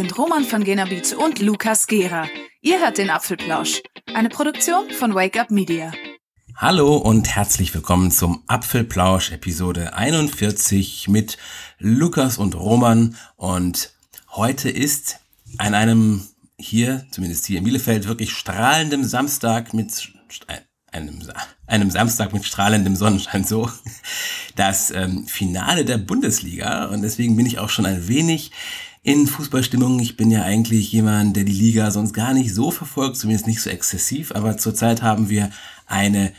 sind Roman von Genabit und Lukas Gera. Ihr hört den Apfelplausch, eine Produktion von Wake Up Media. Hallo und herzlich willkommen zum Apfelplausch Episode 41 mit Lukas und Roman und heute ist an einem hier, zumindest hier in Bielefeld, wirklich strahlendem Samstag mit einem, einem Samstag mit strahlendem Sonnenschein so, das ähm, Finale der Bundesliga und deswegen bin ich auch schon ein wenig in Fußballstimmung. Ich bin ja eigentlich jemand, der die Liga sonst gar nicht so verfolgt, zumindest nicht so exzessiv, aber zurzeit haben wir eine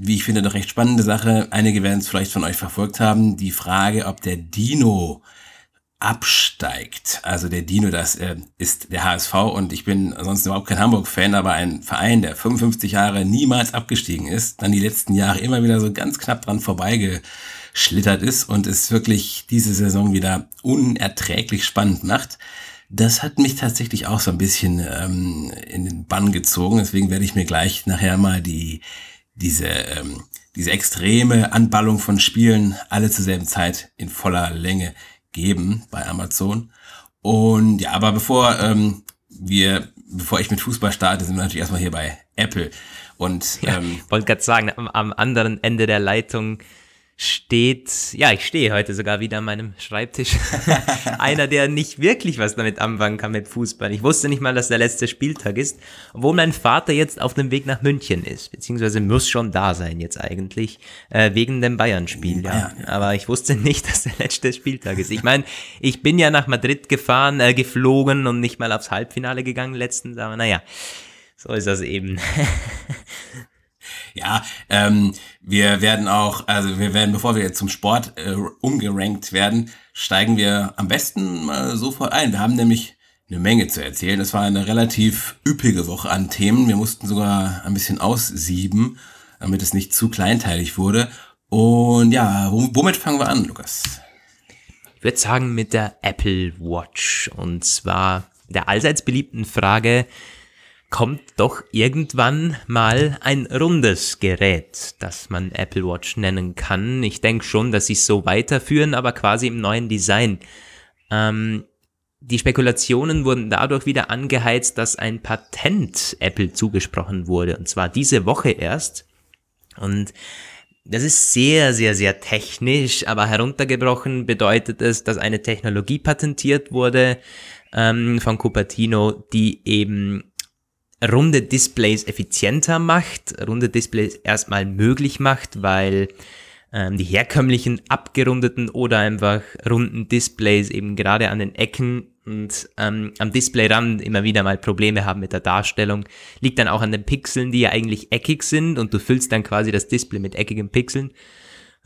wie ich finde, doch recht spannende Sache. Einige werden es vielleicht von euch verfolgt haben. Die Frage, ob der Dino absteigt. Also der Dino, das äh, ist der HSV und ich bin sonst überhaupt kein Hamburg-Fan, aber ein Verein, der 55 Jahre niemals abgestiegen ist, dann die letzten Jahre immer wieder so ganz knapp dran vorbeigeschlittert ist und es wirklich diese Saison wieder unerträglich spannend macht. Das hat mich tatsächlich auch so ein bisschen ähm, in den Bann gezogen. Deswegen werde ich mir gleich nachher mal die diese ähm, diese extreme Anballung von Spielen alle zur selben Zeit in voller Länge geben bei Amazon. Und ja, aber bevor ähm, wir, bevor ich mit Fußball starte, sind wir natürlich erstmal hier bei Apple. Und ähm, ja, wollte gerade sagen, am, am anderen Ende der Leitung steht, ja, ich stehe heute sogar wieder an meinem Schreibtisch. Einer, der nicht wirklich was damit anfangen kann mit Fußball. Ich wusste nicht mal, dass der letzte Spieltag ist, obwohl mein Vater jetzt auf dem Weg nach München ist, beziehungsweise muss schon da sein jetzt eigentlich, äh, wegen dem Bayern-Spiel, ja. Aber ich wusste nicht, dass der letzte Spieltag ist. Ich meine, ich bin ja nach Madrid gefahren, äh, geflogen und nicht mal aufs Halbfinale gegangen letztens, aber naja, so ist das eben. Ja, ähm, wir werden auch, also wir werden, bevor wir jetzt zum Sport äh, umgerankt werden, steigen wir am besten mal sofort ein. Wir haben nämlich eine Menge zu erzählen. Es war eine relativ üppige Woche an Themen. Wir mussten sogar ein bisschen aussieben, damit es nicht zu kleinteilig wurde. Und ja, womit fangen wir an, Lukas? Ich würde sagen mit der Apple Watch. Und zwar der allseits beliebten Frage, kommt doch irgendwann mal ein rundes Gerät, das man Apple Watch nennen kann. Ich denke schon, dass sie es so weiterführen, aber quasi im neuen Design. Ähm, die Spekulationen wurden dadurch wieder angeheizt, dass ein Patent Apple zugesprochen wurde, und zwar diese Woche erst. Und das ist sehr, sehr, sehr technisch, aber heruntergebrochen bedeutet es, dass eine Technologie patentiert wurde ähm, von Cupertino, die eben runde Displays effizienter macht, runde Displays erstmal möglich macht, weil ähm, die herkömmlichen abgerundeten oder einfach runden Displays eben gerade an den Ecken und ähm, am Displayrand immer wieder mal Probleme haben mit der Darstellung. Liegt dann auch an den Pixeln, die ja eigentlich eckig sind und du füllst dann quasi das Display mit eckigen Pixeln.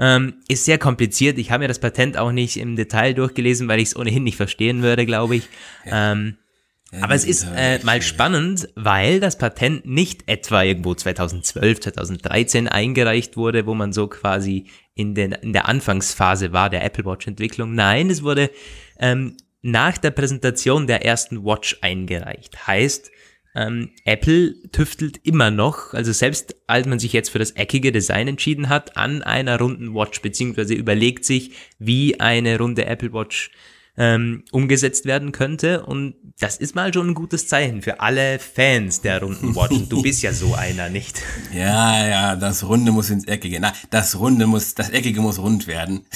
Ähm, ist sehr kompliziert. Ich habe mir das Patent auch nicht im Detail durchgelesen, weil ich es ohnehin nicht verstehen würde, glaube ich. Ähm, aber es ist äh, mal spannend, weil das Patent nicht etwa irgendwo 2012, 2013 eingereicht wurde, wo man so quasi in, den, in der Anfangsphase war der Apple Watch Entwicklung. Nein, es wurde ähm, nach der Präsentation der ersten Watch eingereicht. Heißt, ähm, Apple tüftelt immer noch, also selbst als man sich jetzt für das eckige Design entschieden hat, an einer runden Watch, beziehungsweise überlegt sich, wie eine runde Apple Watch ähm, umgesetzt werden könnte. Und das ist mal schon ein gutes Zeichen für alle Fans der runden Watch. Und du bist ja so einer, nicht? Ja, ja, das Runde muss ins Eckige. Na, das Runde muss, das Eckige muss rund werden.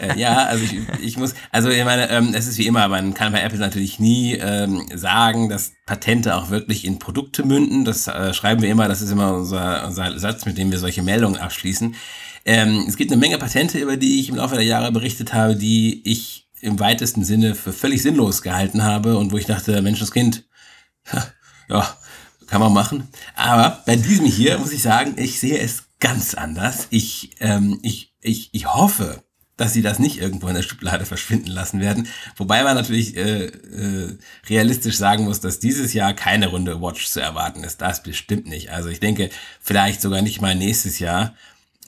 äh, ja, also ich, ich muss, also ich meine, ähm, es ist wie immer, man kann bei Apple natürlich nie ähm, sagen, dass Patente auch wirklich in Produkte münden. Das äh, schreiben wir immer, das ist immer unser, unser Satz, mit dem wir solche Meldungen abschließen. Ähm, es gibt eine Menge Patente, über die ich im Laufe der Jahre berichtet habe, die ich im weitesten Sinne für völlig sinnlos gehalten habe und wo ich dachte, Menschenskind, ja, kann man machen. Aber bei diesem hier muss ich sagen, ich sehe es ganz anders. Ich, ähm, ich, ich, ich hoffe, dass sie das nicht irgendwo in der Schublade verschwinden lassen werden. Wobei man natürlich äh, äh, realistisch sagen muss, dass dieses Jahr keine Runde Watch zu erwarten ist. Das bestimmt nicht. Also ich denke, vielleicht sogar nicht mal nächstes Jahr.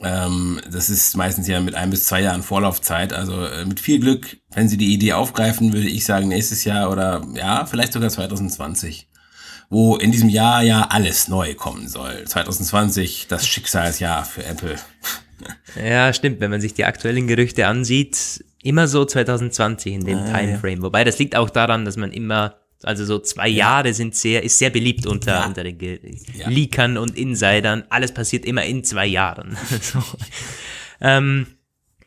Ähm, das ist meistens ja mit ein bis zwei Jahren Vorlaufzeit. Also äh, mit viel Glück, wenn Sie die Idee aufgreifen, würde ich sagen nächstes Jahr oder ja, vielleicht sogar 2020. Wo in diesem Jahr ja alles neu kommen soll. 2020, das Schicksalsjahr für Apple. Ja, stimmt. Wenn man sich die aktuellen Gerüchte ansieht, immer so 2020 in dem Ah, Timeframe. Wobei das liegt auch daran, dass man immer, also so zwei Jahre sind sehr, ist sehr beliebt unter, Ja. unter den Ge Ja. Leakern und Insidern. Alles passiert immer in zwei Jahren. so. ähm,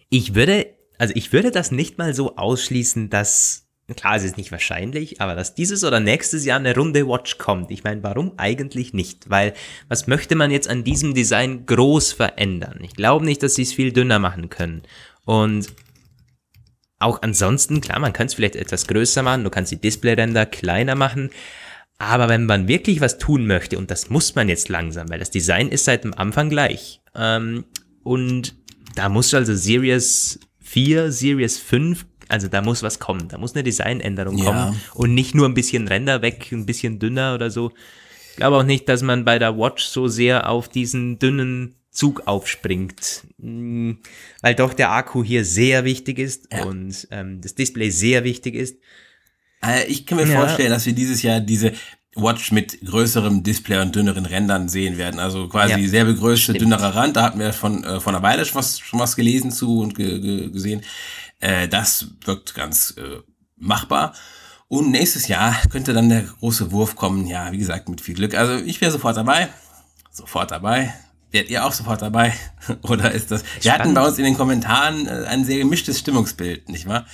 ich würde, also ich würde das nicht mal so ausschließen, dass, klar, es ist nicht wahrscheinlich, aber dass dieses oder nächstes Jahr eine Runde Watch kommt. Ich meine, warum eigentlich nicht? Weil, was möchte man jetzt an diesem Design groß verändern? Ich glaube nicht, dass sie es viel dünner machen können. Und auch ansonsten, klar, man könnte es vielleicht etwas größer machen, du kannst die Displayränder kleiner machen, aber wenn man wirklich was tun möchte, und das muss man jetzt langsam, weil das Design ist seit dem Anfang gleich, ähm, und da muss also Series 4, Series 5, also da muss was kommen, da muss eine Designänderung Ja. kommen und nicht nur ein bisschen Ränder weg, ein bisschen dünner oder so. Ich glaube auch nicht, dass man bei der Watch so sehr auf diesen dünnen Zug aufspringt, Mm, weil doch der Akku hier sehr wichtig ist Ja. und ähm, das Display sehr wichtig ist. Äh, Ich kann mir Ja. vorstellen, dass wir dieses Jahr diese Watch mit größerem Display und dünneren Rändern sehen werden. Also quasi Ja, selbe Größe, stimmt. dünnerer Rand. Da hatten wir von, äh, von einer Weile schon was, schon was gelesen zu und ge, ge, gesehen. Äh, das wirkt ganz äh, machbar. Und nächstes Jahr könnte dann der große Wurf kommen. Ja, wie gesagt, mit viel Glück. Also ich wäre sofort dabei. Sofort dabei. Werdet ihr auch sofort dabei? Oder ist das? Wir hatten Spannend. bei uns in den Kommentaren äh, ein sehr gemischtes Stimmungsbild, nicht wahr?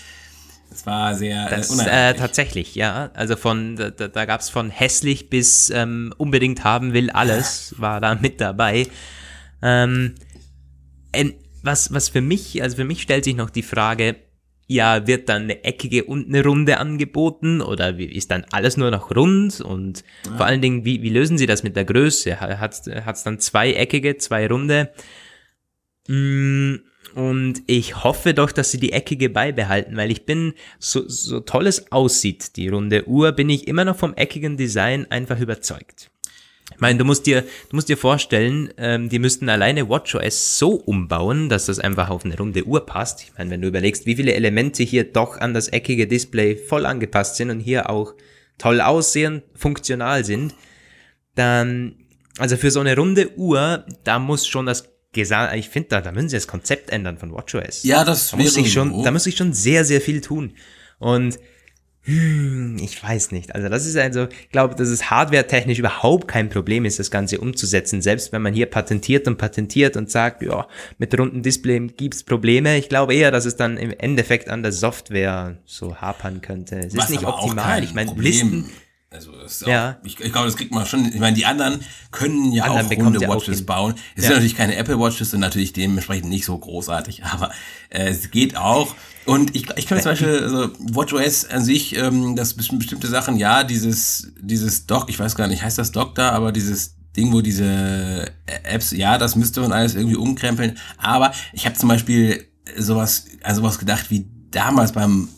Es war sehr Das, äh, äh, uneinheitlich. tatsächlich, ja. Also von, da, da da gab's von hässlich bis ähm, unbedingt haben will, alles war da mit dabei. Ähm, was, was für mich, also für mich stellt sich noch die Frage, ja, wird dann eine eckige und eine runde angeboten oder wie, ist dann alles nur noch rund und vor allen Dingen, wie, wie lösen sie das mit der Größe? Hat es dann zwei eckige, zwei runde? Mm, Und ich hoffe doch, dass sie die eckige beibehalten, weil ich bin, so, so toll es aussieht, die runde Uhr, bin ich immer noch vom eckigen Design einfach überzeugt. Ich meine, du musst dir, du musst dir vorstellen, ähm, die müssten alleine WatchOS so umbauen, dass das einfach auf eine runde Uhr passt. Ich meine, wenn du überlegst, wie viele Elemente hier doch an das eckige Display voll angepasst sind und hier auch toll aussehen, funktional sind, dann, also für so eine runde Uhr, da muss schon das Gesa ich finde, da, da müssen sie das Konzept ändern von WatchOS. Ja, das da muss ich schon, da muss ich schon sehr, sehr viel tun. Und hm, ich weiß nicht. Also das ist also, ich glaube, dass es hardware-technisch überhaupt kein Problem ist, das Ganze umzusetzen. Selbst wenn man hier patentiert und patentiert und sagt, ja, mit runden Display gibt's Probleme. Ich glaube eher, dass es dann im Endeffekt an der Software so hapern könnte. Es ist Was nicht aber auch optimal. Ich meine. Listen, Also Ja. auch, ich, ich glaube, das kriegt man schon. Ich meine, die anderen können ja Anderen auch runde auch Watches hin. bauen. Es Ja. sind natürlich keine Apple Watches und natürlich dementsprechend nicht so großartig, aber äh, es geht auch. Und ich, ich kann zum Beispiel, also WatchOS an sich, ähm, das best- bestimmte Sachen, ja, dieses, dieses Dock, ich weiß gar nicht, heißt das Dock da, aber dieses Ding, wo diese Apps, ja, das müsste man alles irgendwie umkrempeln. Aber ich habe zum Beispiel sowas, also was gedacht wie damals beim,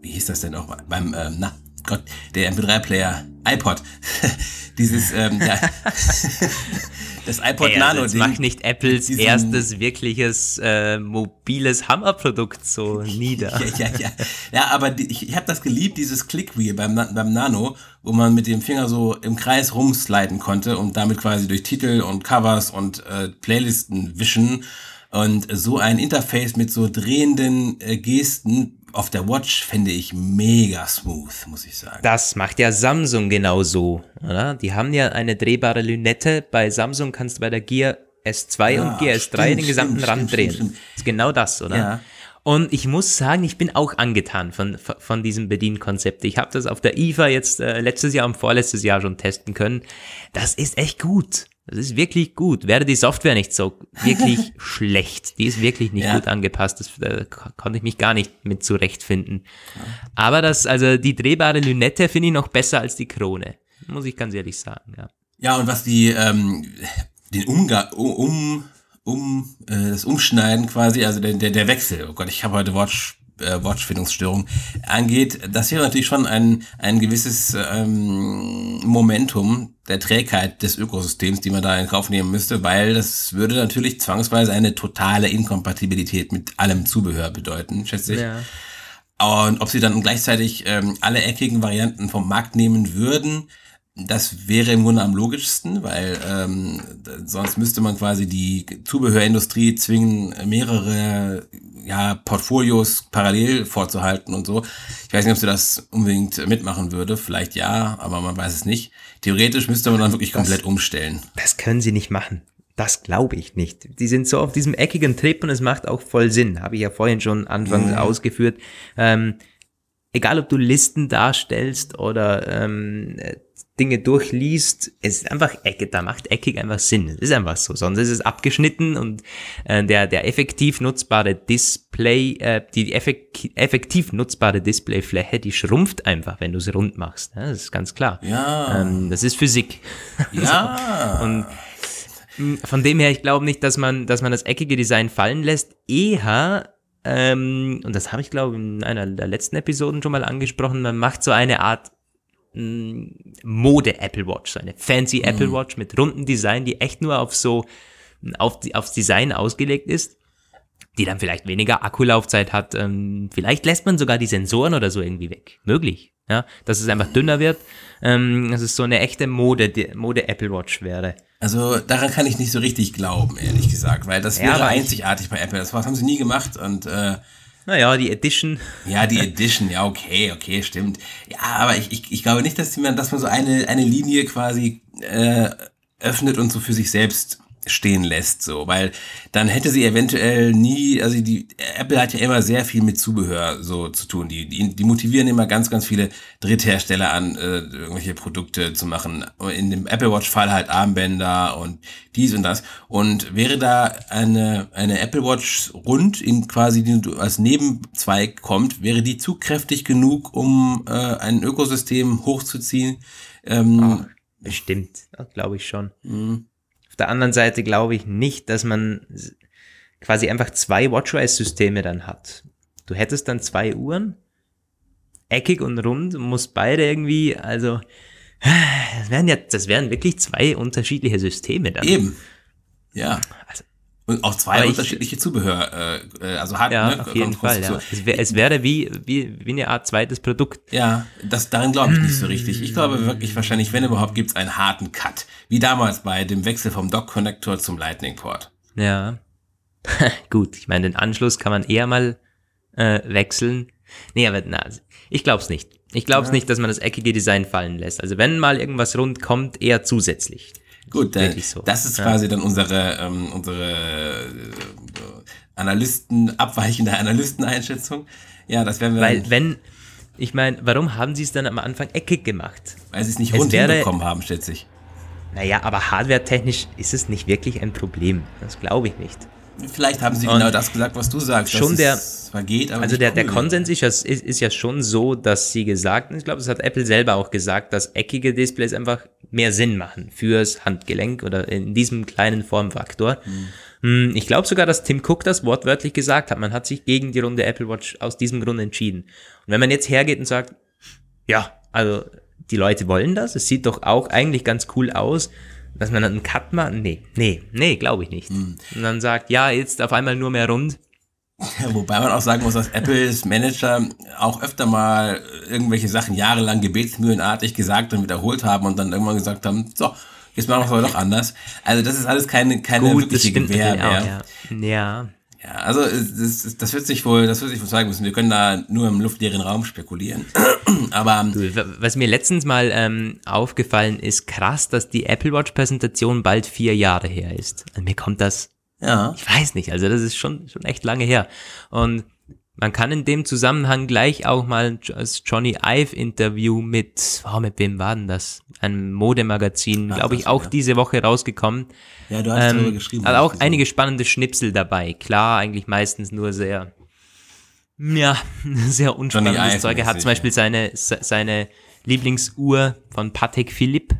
wie hieß das denn noch, beim, ähm, na, Gott, der MP3-Player, iPod. Dieses, ähm, ja, das iPod Ey, also Nano jetzt Ding. mach nicht Apples erstes wirkliches äh, mobiles Hammerprodukt so nieder. Ja, ja, ja. Ja, aber die, ich, ich habe das geliebt, dieses Clickwheel beim, beim Nano, wo man mit dem Finger so im Kreis rumsliden konnte und damit quasi durch Titel und Covers und äh, Playlisten wischen. Und so ein Interface mit so drehenden äh, Gesten auf der Watch fände ich mega smooth, muss ich sagen. Das macht ja Samsung genauso, oder? Die haben ja eine drehbare Lünette. Bei Samsung kannst du bei der Gear S2 Ja, und Gear S3 stimmt, den gesamten stimmt, Rand stimmt, drehen. ist genau das, oder? Ja. Und ich muss sagen, ich bin auch angetan von, von von diesem Bedienkonzept. Ich habe das auf der IFA jetzt äh, letztes Jahr und vorletztes Jahr schon testen können. Das ist echt gut. Das ist wirklich gut. Wäre die Software nicht so wirklich schlecht. Die ist wirklich nicht Ja. gut angepasst. Das ko- konnte ich mich gar nicht mit zurechtfinden. Aber das, also die drehbare Lünette finde ich noch besser als die Krone. Muss ich ganz ehrlich sagen, ja. Ja, und was die, ähm, den Umgang, um, um, äh, das Umschneiden quasi, also der, der, der Wechsel, oh Gott, ich habe heute Watch, äh, Watchfindungsstörung, angeht, das wäre natürlich schon ein, ein gewisses ähm, Momentum der Trägheit des Ökosystems, die man da in Kauf nehmen müsste, weil das würde natürlich zwangsweise eine totale Inkompatibilität mit allem Zubehör bedeuten, schätze ich. Und ob sie dann gleichzeitig ähm, alle eckigen Varianten vom Markt nehmen würden, das wäre im Grunde am logischsten, weil ähm, sonst müsste man quasi die Zubehörindustrie zwingen, mehrere ja, Portfolios parallel vorzuhalten und so. Ich weiß nicht, ob sie das unbedingt mitmachen würde. Vielleicht ja, aber man weiß es nicht. Theoretisch müsste man dann wirklich komplett das, umstellen. Das können sie nicht machen. Das glaube ich nicht. Die sind so auf diesem eckigen Trip und es macht auch voll Sinn. Habe ich ja vorhin schon anfangs mhm. ausgeführt. Ähm, egal ob du Listen darstellst oder ähm, Dinge durchliest, es ist einfach eckig, da macht eckig einfach Sinn. Es ist einfach so. Sonst ist es abgeschnitten und äh, der, der effektiv nutzbare Display, äh, die effek effektiv nutzbare Displayfläche, die schrumpft einfach, wenn du es rund machst. Ja, das ist ganz klar. Ja. Ähm, das ist Physik. Ja. und hm, von dem her, ich glaube nicht, dass man, dass man das eckige Design fallen lässt. Eher ähm, und das habe ich glaube in einer der letzten Episoden schon mal angesprochen, man macht so eine Art Mode Apple Watch, so eine fancy mhm. Apple Watch mit runden Design, die echt nur auf so, auf aufs Design ausgelegt ist, die dann vielleicht weniger Akkulaufzeit hat. Ähm, vielleicht lässt man sogar die Sensoren oder so irgendwie weg. Möglich. Ja, dass es einfach dünner wird, ähm, dass es so eine echte Mode, Mode Apple Watch wäre. Also daran kann ich nicht so richtig glauben, ehrlich gesagt, weil das wäre ja, einzigartig bei Apple. Das haben sie nie gemacht und äh, naja, die Edition. Ja, die Edition, ja, okay, okay, stimmt. Ja, aber ich, ich, ich glaube nicht, dass man, dass man so eine, eine Linie quasi äh, öffnet und so für sich selbst stehen lässt, so, weil dann hätte sie eventuell nie, also die Apple hat ja immer sehr viel mit Zubehör so zu tun. Die, die, die motivieren immer ganz, ganz viele Dritthersteller an, äh, irgendwelche Produkte zu machen. In dem Apple Watch Fall halt Armbänder und dies und das. Und wäre da eine, eine Apple Watch rund in quasi, die als Nebenzweig kommt, wäre die zu kräftig genug, um äh, ein Ökosystem hochzuziehen? Ähm, Ach, bestimmt, glaube ich schon. Mh. Auf der anderen Seite glaube ich nicht, dass man quasi einfach zwei WatchOS-Systeme dann hat. Du hättest dann zwei Uhren, eckig und rund, musst beide irgendwie, also das wären ja, das wären wirklich zwei unterschiedliche Systeme dann. Eben. Ja. Also, und auch zwei ich, unterschiedliche Zubehör, äh, äh also hat, Ja, ne, auf jeden Fall, ja. Es, wär, es, wäre wie, wie, wie eine Art zweites Produkt. Ja, das, daran glaube ich nicht so richtig. Ich glaube wirklich wahrscheinlich, wenn überhaupt, gibt es einen harten Cut. Wie damals bei dem Wechsel vom Dock-Connector zum Lightning-Port. Ja. Gut, ich meine, den Anschluss kann man eher mal äh, wechseln. Nee, aber na, ich glaube es nicht. Ich glaube es ja. nicht, dass man das eckige Design fallen lässt. Also wenn mal irgendwas rund kommt, eher zusätzlich. Gut, dann, so. das ist ja. quasi dann unsere, ähm, unsere äh, Analysten, abweichende Analysteneinschätzung. Ja, das werden wir. Weil, wenn, ich meine, warum haben sie es dann am Anfang eckig gemacht? Weil sie es nicht rund hinbekommen haben, schätze ich. Naja, aber hardware-technisch ist es nicht wirklich ein Problem. Das glaube ich nicht. Vielleicht haben sie Und genau das gesagt, was du sagst. Schon der, vergeht, also der, cool der Konsens ist, ist, ist ja schon so, dass sie gesagt, ich glaube, das hat Apple selber auch gesagt, dass eckige Displays einfach mehr Sinn machen fürs Handgelenk oder in diesem kleinen Formfaktor. Mhm. Ich glaube sogar, dass Tim Cook das wortwörtlich gesagt hat. Man hat sich gegen die runde Apple Watch aus diesem Grund entschieden. Und wenn man jetzt hergeht und sagt, ja, also die Leute wollen das, es sieht doch auch eigentlich ganz cool aus, dass man dann einen Cut macht? Nee, nee, nee, glaube ich nicht. Mhm. Und dann sagt, ja, jetzt auf einmal nur mehr rund. Ja, wobei man auch sagen muss, dass Apples Manager auch öfter mal irgendwelche Sachen jahrelang gebetsmühlenartig gesagt und wiederholt haben und dann irgendwann gesagt haben, so, jetzt machen wir es aber doch anders. Also das ist alles keine, keine Gut, wirkliche Gewähr mehr. Ja. ja. Ja, also das, das wird sich wohl, das wird sich wohl zeigen müssen. Wir können da nur im luftleeren Raum spekulieren. Aber du, was mir letztens mal ähm, aufgefallen ist, krass, dass die Apple Watch Präsentation bald vier Jahre her ist. Und mir kommt das, ja, ich weiß nicht. Also das ist schon schon echt lange her. Und man kann in dem Zusammenhang gleich auch mal das Johnny Ive Interview mit, oh, mit wem war denn das? Ein Modemagazin, glaube ich, auch ja. diese Woche rausgekommen. Ja, du hast ähm, darüber geschrieben. Also auch einige spannende Schnipsel dabei. Klar, eigentlich meistens nur sehr, ja, sehr unspannendes Zeug. Er hat zum Beispiel seine, seine Lieblingsuhr von Patek Philippe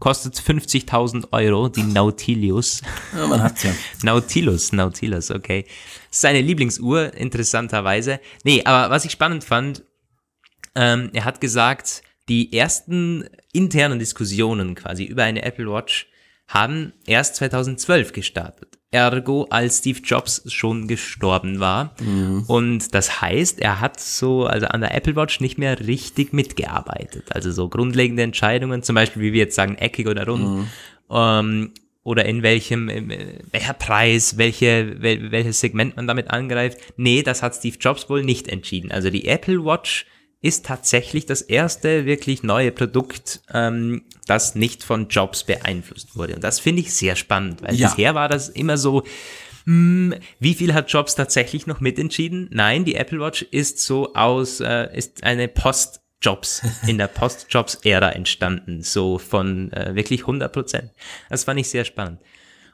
kostet 50.000 Euro, die Nautilus. Ja, man hat's ja. Nautilus, Nautilus, okay. Seine Lieblingsuhr, interessanterweise. Nee, aber was ich spannend fand, ähm, er hat gesagt, die ersten internen Diskussionen quasi über eine Apple Watch haben erst 2012 gestartet. Ergo, als Steve Jobs schon gestorben war. Mhm. Und das heißt, er hat so, also an der Apple Watch nicht mehr richtig mitgearbeitet. Also so grundlegende Entscheidungen, zum Beispiel, wie wir jetzt sagen, eckig oder rund, mhm. ähm, oder in welchem, welcher Preis, welche, wel, welches Segment man damit angreift. Nee, das hat Steve Jobs wohl nicht entschieden. Also die Apple Watch ist tatsächlich das erste wirklich neue Produkt, ähm, das nicht von Jobs beeinflusst wurde. Und das finde ich sehr spannend, weil ja. bisher war das immer so, hm, wie viel hat Jobs tatsächlich noch mitentschieden? Nein, die Apple Watch ist so aus, äh, ist eine Post Jobs in der Post-Jobs-Ära entstanden, so von äh, wirklich 100 Prozent. Das fand ich sehr spannend.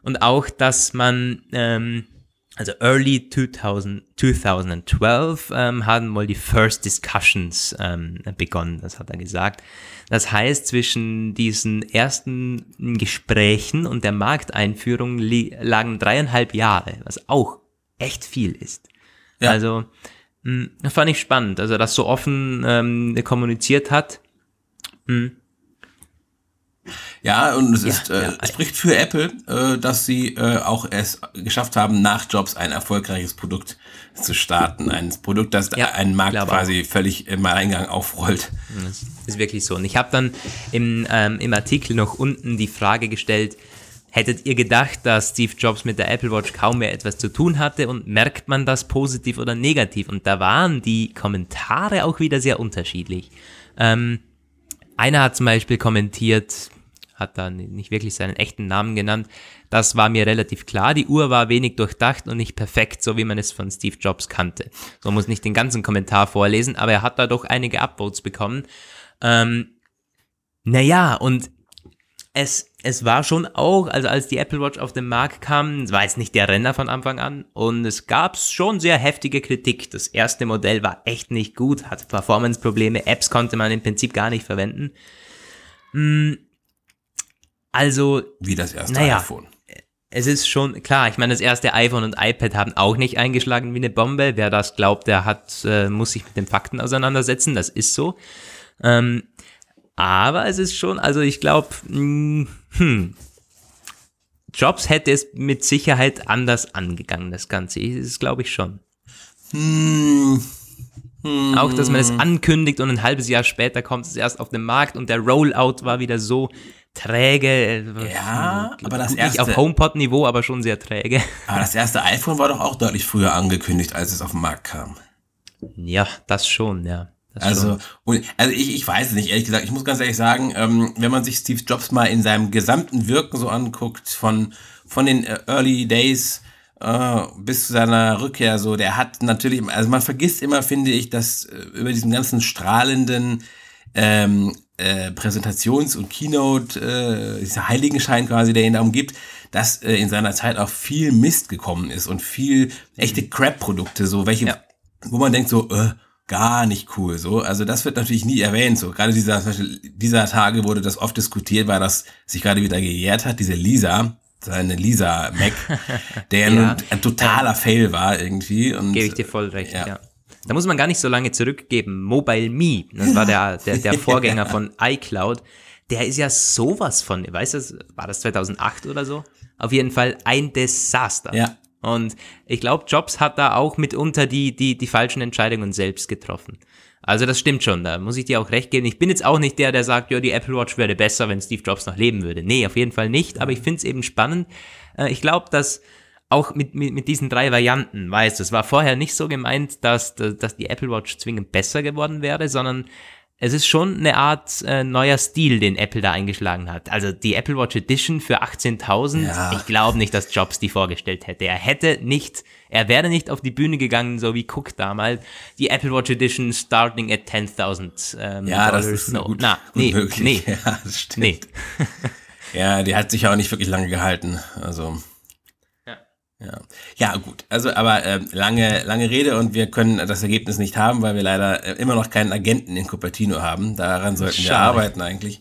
Und auch, dass man ähm, also early 2000, 2012 ähm, haben mal die First Discussions ähm, begonnen, das hat er gesagt. Das heißt, zwischen diesen ersten Gesprächen und der Markteinführung lagen dreieinhalb Jahre, was auch echt viel ist. Ja. Also, mh, hm, fand ich spannend, also das so offen ähm, kommuniziert hat. Mh. Ja, und es, ja, ist, äh, ja. es spricht für Apple, äh, dass sie äh, auch es geschafft haben, nach Jobs ein erfolgreiches Produkt zu starten. Ein Produkt, das ja, einen Markt quasi auch. völlig im Eingang aufrollt. Das ist wirklich so. Und ich habe dann im, ähm, im Artikel noch unten die Frage gestellt, Hättet ihr gedacht, dass Steve Jobs mit der Apple Watch kaum mehr etwas zu tun hatte und merkt man das positiv oder negativ? Und da waren die Kommentare auch wieder sehr unterschiedlich. Ähm, einer hat zum Beispiel kommentiert, hat da nicht wirklich seinen echten Namen genannt. Das war mir relativ klar. Die Uhr war wenig durchdacht und nicht perfekt, so wie man es von Steve Jobs kannte. So muss nicht den ganzen Kommentar vorlesen, aber er hat da doch einige Upvotes bekommen. Ähm, naja, und es, es war schon auch, also als die Apple Watch auf den Markt kam, war es nicht der Renner von Anfang an und es gab schon sehr heftige Kritik. Das erste Modell war echt nicht gut, hatte Performance-Probleme, Apps konnte man im Prinzip gar nicht verwenden. Hm, also. Wie das erste naja, iPhone. Es ist schon klar, ich meine, das erste iPhone und iPad haben auch nicht eingeschlagen wie eine Bombe. Wer das glaubt, der hat, äh, muss sich mit den Fakten auseinandersetzen, das ist so. Ähm, aber es ist schon, also ich glaube, hm, hm, Jobs hätte es mit Sicherheit anders angegangen, das Ganze. Das ist, glaube ich, schon. Hm. Hm. Auch, dass man es ankündigt und ein halbes Jahr später kommt es erst auf den Markt und der Rollout war wieder so träge. Äh, ja, aber das erste. Nicht auf HomePod-Niveau, aber schon sehr träge. Aber das erste iPhone war doch auch deutlich früher angekündigt, als es auf den Markt kam. Ja, das schon, ja. Das also, und, also ich, ich weiß es nicht, ehrlich gesagt. Ich muss ganz ehrlich sagen, ähm, wenn man sich Steve Jobs mal in seinem gesamten Wirken so anguckt, von, von den äh, Early Days äh, bis zu seiner Rückkehr, so, der hat natürlich, also man vergisst immer, finde ich, dass äh, über diesen ganzen strahlenden ähm, äh, Präsentations- und Keynote, äh, dieser Heiligenschein quasi, der ihn da umgibt, dass äh, in seiner Zeit auch viel Mist gekommen ist und viel echte mhm. Crap-Produkte, so welche, ja. wo man denkt so, äh, gar nicht cool, so. Also das wird natürlich nie erwähnt, so. Gerade dieser, zum Beispiel dieser Tage wurde das oft diskutiert, weil das sich gerade wieder gejährt hat, diese Lisa, seine Lisa Mac, der ja nun ein totaler Fail war irgendwie. Und, Gebe ich dir voll recht, ja. ja. Da muss man gar nicht so lange zurückgeben. Mobile Me, das war der, der, der Vorgänger von iCloud. Der ist ja sowas von, weißt du, war das 2008 oder so? Auf jeden Fall ein Desaster. Ja. Und ich glaube, Jobs hat da auch mitunter die, die, die falschen Entscheidungen selbst getroffen. Also das stimmt schon, da muss ich dir auch recht geben. Ich bin jetzt auch nicht der, der sagt, ja, die Apple Watch wäre besser, wenn Steve Jobs noch leben würde. Nee, auf jeden Fall nicht, aber ich finde es eben spannend. Äh, ich glaube, dass auch mit, mit, mit diesen drei Varianten, weißt du, es war vorher nicht so gemeint, dass, dass die Apple Watch zwingend besser geworden wäre, sondern es ist schon eine Art äh, neuer Stil, den Apple da eingeschlagen hat. Also die Apple Watch Edition für 18.000, ja. ich glaube nicht, dass Jobs die vorgestellt hätte. Er hätte nicht, er wäre nicht auf die Bühne gegangen, so wie Cook damals. Die Apple Watch Edition starting at 10.000 ähm, Ja, das ist no. gut, Na, gut nee, möglich. Nee. Ja, das stimmt. Nee. ja, die hat sich auch nicht wirklich lange gehalten. Also ja. ja, gut. Also, aber äh, lange, lange Rede und wir können das Ergebnis nicht haben, weil wir leider äh, immer noch keinen Agenten in Cupertino haben. Daran sollten Schade. wir arbeiten eigentlich.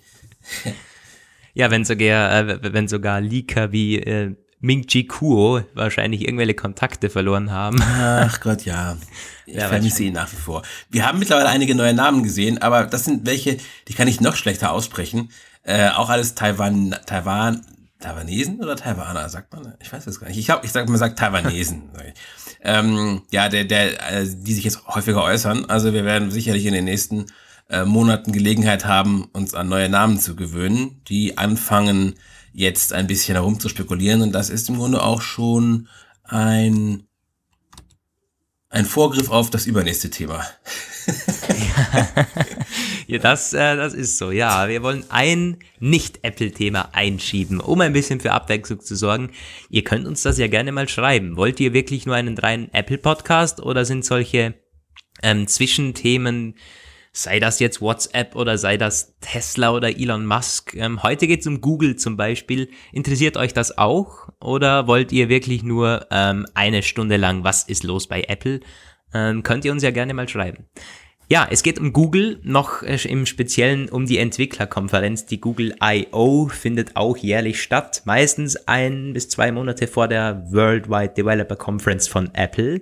ja, wenn sogar, äh, wenn sogar Leaker wie äh, Ming Chi Kuo wahrscheinlich irgendwelche Kontakte verloren haben. Ach Gott, ja. Ich ja, vermisse ihn nach wie vor. Wir haben mittlerweile einige neue Namen gesehen, aber das sind welche, die kann ich noch schlechter aussprechen. Äh, auch alles Taiwan, Taiwan, Taiwanesen oder Taiwaner, sagt man? Ich weiß es gar nicht. Ich glaube, ich sag, man sagt Taiwanesen. ähm, ja, der, der, äh, die sich jetzt häufiger äußern. Also wir werden sicherlich in den nächsten äh, Monaten Gelegenheit haben, uns an neue Namen zu gewöhnen, die anfangen, jetzt ein bisschen herum zu spekulieren. Und das ist im Grunde auch schon ein, ein Vorgriff auf das übernächste Thema. ja, das, äh, das ist so. Ja, wir wollen ein Nicht-Apple-Thema einschieben, um ein bisschen für Abwechslung zu sorgen. Ihr könnt uns das ja gerne mal schreiben. Wollt ihr wirklich nur einen reinen Apple-Podcast oder sind solche ähm, Zwischenthemen sei das jetzt WhatsApp oder sei das Tesla oder Elon Musk. Ähm, heute geht es um Google zum Beispiel. Interessiert euch das auch oder wollt ihr wirklich nur ähm, eine Stunde lang, was ist los bei Apple? Ähm, könnt ihr uns ja gerne mal schreiben. Ja, es geht um Google, noch äh, im Speziellen um die Entwicklerkonferenz. Die Google I.O. findet auch jährlich statt, meistens ein bis zwei Monate vor der Worldwide Developer Conference von Apple.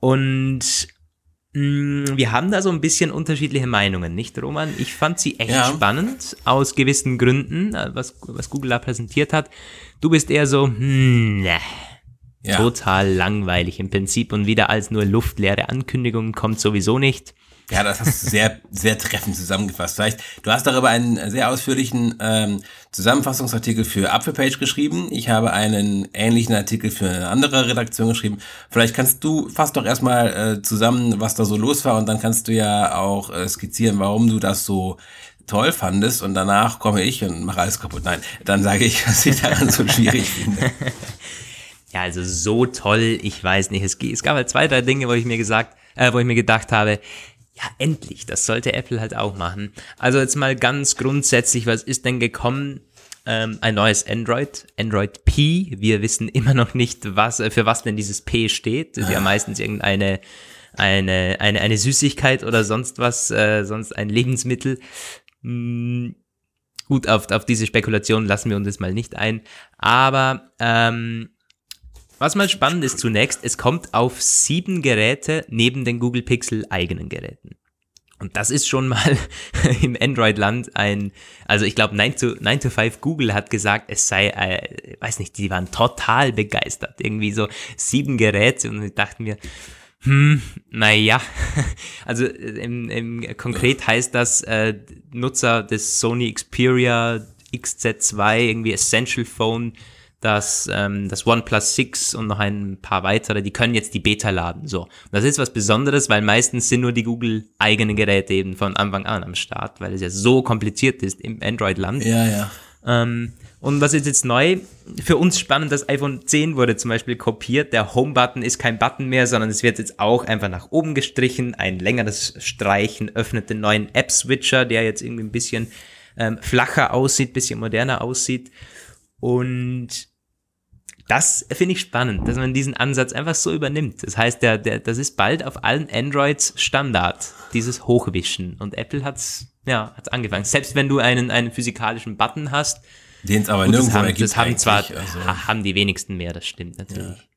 Und Mm, wir haben da so ein bisschen unterschiedliche Meinungen, nicht Roman? Ich fand sie echt ja. spannend, aus gewissen Gründen, äh, was, was Google da präsentiert hat. Du bist eher so, hm, ne, ja. total langweilig im Prinzip und wieder als nur luftleere Ankündigung kommt sowieso nicht. Ja, das hast du sehr, sehr treffend zusammengefasst. Vielleicht, du hast darüber einen sehr ausführlichen ähm, Zusammenfassungsartikel für Apfelpage geschrieben. Ich habe einen ähnlichen Artikel für eine andere Redaktion geschrieben. Vielleicht kannst du fast doch erstmal äh, zusammen, was da so los war und dann kannst du ja auch äh, skizzieren, warum du das so toll fandest und danach komme ich und mache alles kaputt. Nein, dann sage ich, was ich daran so schwierig finde. Ja, also so toll, ich weiß nicht. Es, es gab halt zwei, drei Dinge, wo ich mir gesagt, äh, wo ich mir gedacht habe, ja, endlich, das sollte Apple halt auch machen. Also jetzt mal ganz grundsätzlich, was ist denn gekommen? Ähm, ein neues Android, Android P. Wir wissen immer noch nicht, was, äh, für was denn dieses P steht. Das ist ja meistens irgendeine eine, eine, eine Süßigkeit oder sonst was, äh, sonst ein Lebensmittel. Hm, gut, auf, auf diese Spekulation lassen wir uns jetzt mal nicht ein. Aber ähm, was mal spannend ist zunächst, es kommt auf sieben Geräte neben den Google Pixel eigenen Geräten. Und das ist schon mal im Android-Land ein, also ich glaube 9 to, 9 to 5 Google hat gesagt, es sei, äh, weiß nicht, die waren total begeistert. Irgendwie so sieben Geräte und ich dachte mir, hm, naja, also im, im, konkret heißt das äh, Nutzer des Sony Xperia XZ2, irgendwie Essential Phone, das, ähm, das OnePlus 6 und noch ein paar weitere, die können jetzt die Beta laden. So. Und das ist was Besonderes, weil meistens sind nur die Google eigenen Geräte eben von Anfang an am Start, weil es ja so kompliziert ist im Android-Land. Ja, ja. Ähm, und was ist jetzt neu? Für uns spannend, das iPhone 10 wurde zum Beispiel kopiert. Der Home-Button ist kein Button mehr, sondern es wird jetzt auch einfach nach oben gestrichen. Ein längeres Streichen öffnet den neuen App-Switcher, der jetzt irgendwie ein bisschen ähm, flacher aussieht, bisschen moderner aussieht. Und das finde ich spannend, dass man diesen Ansatz einfach so übernimmt. Das heißt, der, der, das ist bald auf allen Androids Standard, dieses Hochwischen. Und Apple hat's, ja, hat's angefangen. Selbst wenn du einen, einen physikalischen Button hast, den es aber nirgendwo haben, Das haben zwar, also. haben die wenigsten mehr, das stimmt natürlich.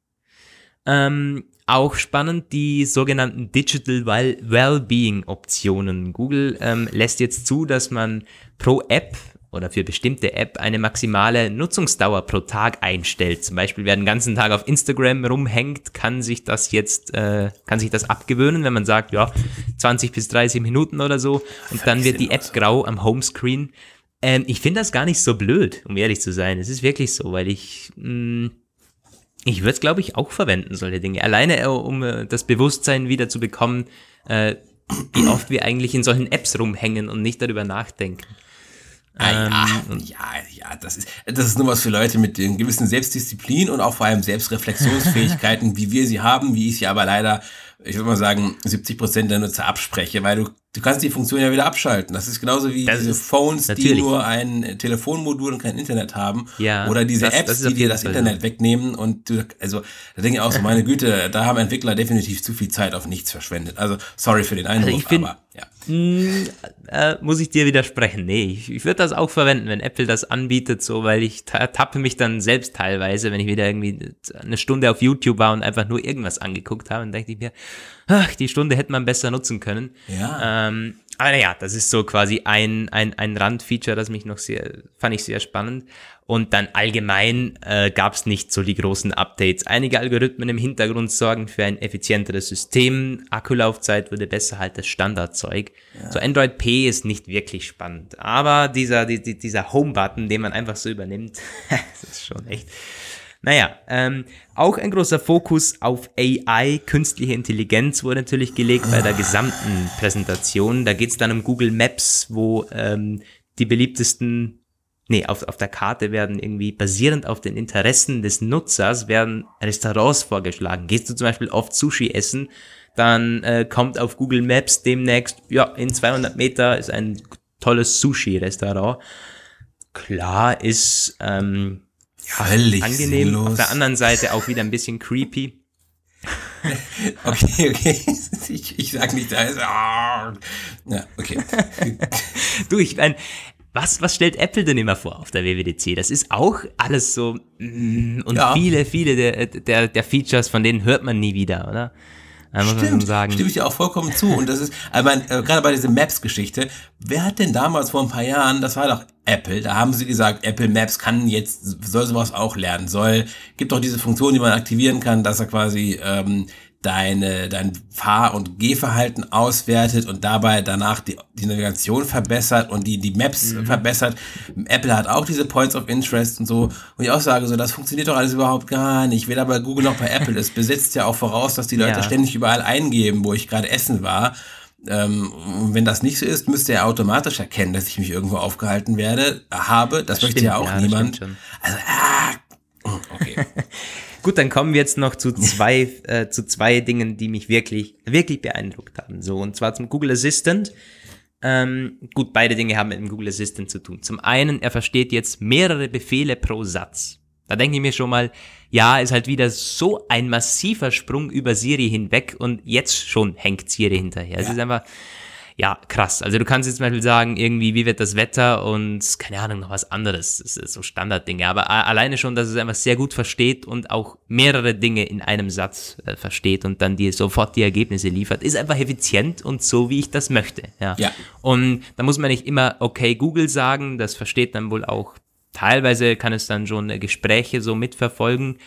Ja. Ähm, auch spannend die sogenannten Digital Wellbeing Optionen. Google ähm, lässt jetzt zu, dass man pro App oder für bestimmte App eine maximale Nutzungsdauer pro Tag einstellt. Zum Beispiel, wer den ganzen Tag auf Instagram rumhängt, kann sich das jetzt, äh, kann sich das abgewöhnen, wenn man sagt, ja, 20 bis 30 Minuten oder so. Und dann wird die App grau am Homescreen. Ähm, ich finde das gar nicht so blöd, um ehrlich zu sein. Es ist wirklich so, weil ich, mh, mm, ich würde es, glaube ich, auch verwenden, solche Dinge. Alleine, äh, um äh, das Bewusstsein wieder zu bekommen, äh, wie oft wir eigentlich in solchen Apps rumhängen und nicht darüber nachdenken. Ah, ähm, ja, ja, das ist, das ist nur was für Leute mit den gewissen Selbstdisziplin und auch vor allem Selbstreflexionsfähigkeiten, wie wir sie haben, wie ich sie aber leider, ich würde mal sagen, 70 Prozent der Nutzer abspreche, weil du Du kannst die Funktion ja wieder abschalten. Das ist genauso wie das diese Phones, natürlich. die nur ein Telefonmodul und kein Internet haben. Ja, Oder diese das, Apps, das die dir das Fall Internet so. wegnehmen. Und du, also, da denke ich auch so, meine Güte, da haben Entwickler definitiv zu viel Zeit auf nichts verschwendet. Also, sorry für den Einwurf, also aber, ja. Mh, äh, muss ich dir widersprechen. Nee, ich, ich würde das auch verwenden, wenn Apple das anbietet, so, weil ich tappe mich dann selbst teilweise, wenn ich wieder irgendwie eine Stunde auf YouTube war und einfach nur irgendwas angeguckt habe, dann denke ich mir, ach, die Stunde hätte man besser nutzen können. Ja. Ähm, aber naja, das ist so quasi ein, ein, ein Randfeature, das mich noch sehr, fand ich sehr spannend. Und dann allgemein äh, gab es nicht so die großen Updates. Einige Algorithmen im Hintergrund sorgen für ein effizienteres System. Akkulaufzeit wurde besser, halt das Standardzeug. Ja. So Android P ist nicht wirklich spannend. Aber dieser, die, dieser Home-Button, den man einfach so übernimmt, das ist schon echt naja, ähm, auch ein großer Fokus auf AI, künstliche Intelligenz wurde natürlich gelegt bei der gesamten Präsentation. Da geht es dann um Google Maps, wo ähm, die beliebtesten, nee, auf, auf der Karte werden irgendwie basierend auf den Interessen des Nutzers werden Restaurants vorgeschlagen. Gehst du zum Beispiel oft Sushi essen, dann äh, kommt auf Google Maps demnächst, ja, in 200 Meter ist ein tolles Sushi-Restaurant. Klar ist, ähm, ja, Völlig angenehm. Sinnlos. Auf der anderen Seite auch wieder ein bisschen creepy. okay, okay. Ich, ich sag nicht, da ist. Oh. Ja, okay. du, ich meine, was, was stellt Apple denn immer vor auf der WWDC? Das ist auch alles so. Mm, und ja. viele, viele der, der, der Features, von denen hört man nie wieder, oder? Da muss Stimmt, man sagen. stimme ich dir auch vollkommen zu. Und das ist, mein, äh, gerade bei dieser Maps-Geschichte, wer hat denn damals vor ein paar Jahren, das war doch Apple, da haben sie gesagt, Apple Maps kann jetzt, soll sowas auch lernen, soll, gibt doch diese Funktion, die man aktivieren kann, dass er quasi ähm, deine, dein Fahr- und Gehverhalten auswertet und dabei danach die, die Navigation verbessert und die, die Maps mhm. verbessert. Apple hat auch diese Points of Interest und so. Und ich auch sage so, das funktioniert doch alles überhaupt gar nicht. Weder bei Google noch bei Apple. Es besitzt ja auch voraus, dass die Leute ja. ständig überall eingeben, wo ich gerade essen war. Ähm, wenn das nicht so ist, müsste er automatisch erkennen, dass ich mich irgendwo aufgehalten werde, habe. Das, das möchte stimmt, ja auch ja, niemand. Also, ah, okay. Gut, dann kommen wir jetzt noch zu zwei, äh, zu zwei Dingen, die mich wirklich, wirklich beeindruckt haben. So, und zwar zum Google Assistant. Ähm, gut, beide Dinge haben mit dem Google Assistant zu tun. Zum einen, er versteht jetzt mehrere Befehle pro Satz. Da denke ich mir schon mal, ja, ist halt wieder so ein massiver Sprung über Siri hinweg und jetzt schon hängt Siri hinterher. Ja. Es ist einfach, ja, krass. Also du kannst jetzt zum Beispiel sagen, irgendwie, wie wird das Wetter und keine Ahnung, noch was anderes. Das ist so Standarddinge. Aber alleine schon, dass es einfach sehr gut versteht und auch mehrere Dinge in einem Satz äh, versteht und dann dir sofort die Ergebnisse liefert, ist einfach effizient und so, wie ich das möchte. Ja. ja. Und da muss man nicht immer okay Google sagen, das versteht dann wohl auch. Teilweise kann es dann schon äh, Gespräche so mitverfolgen.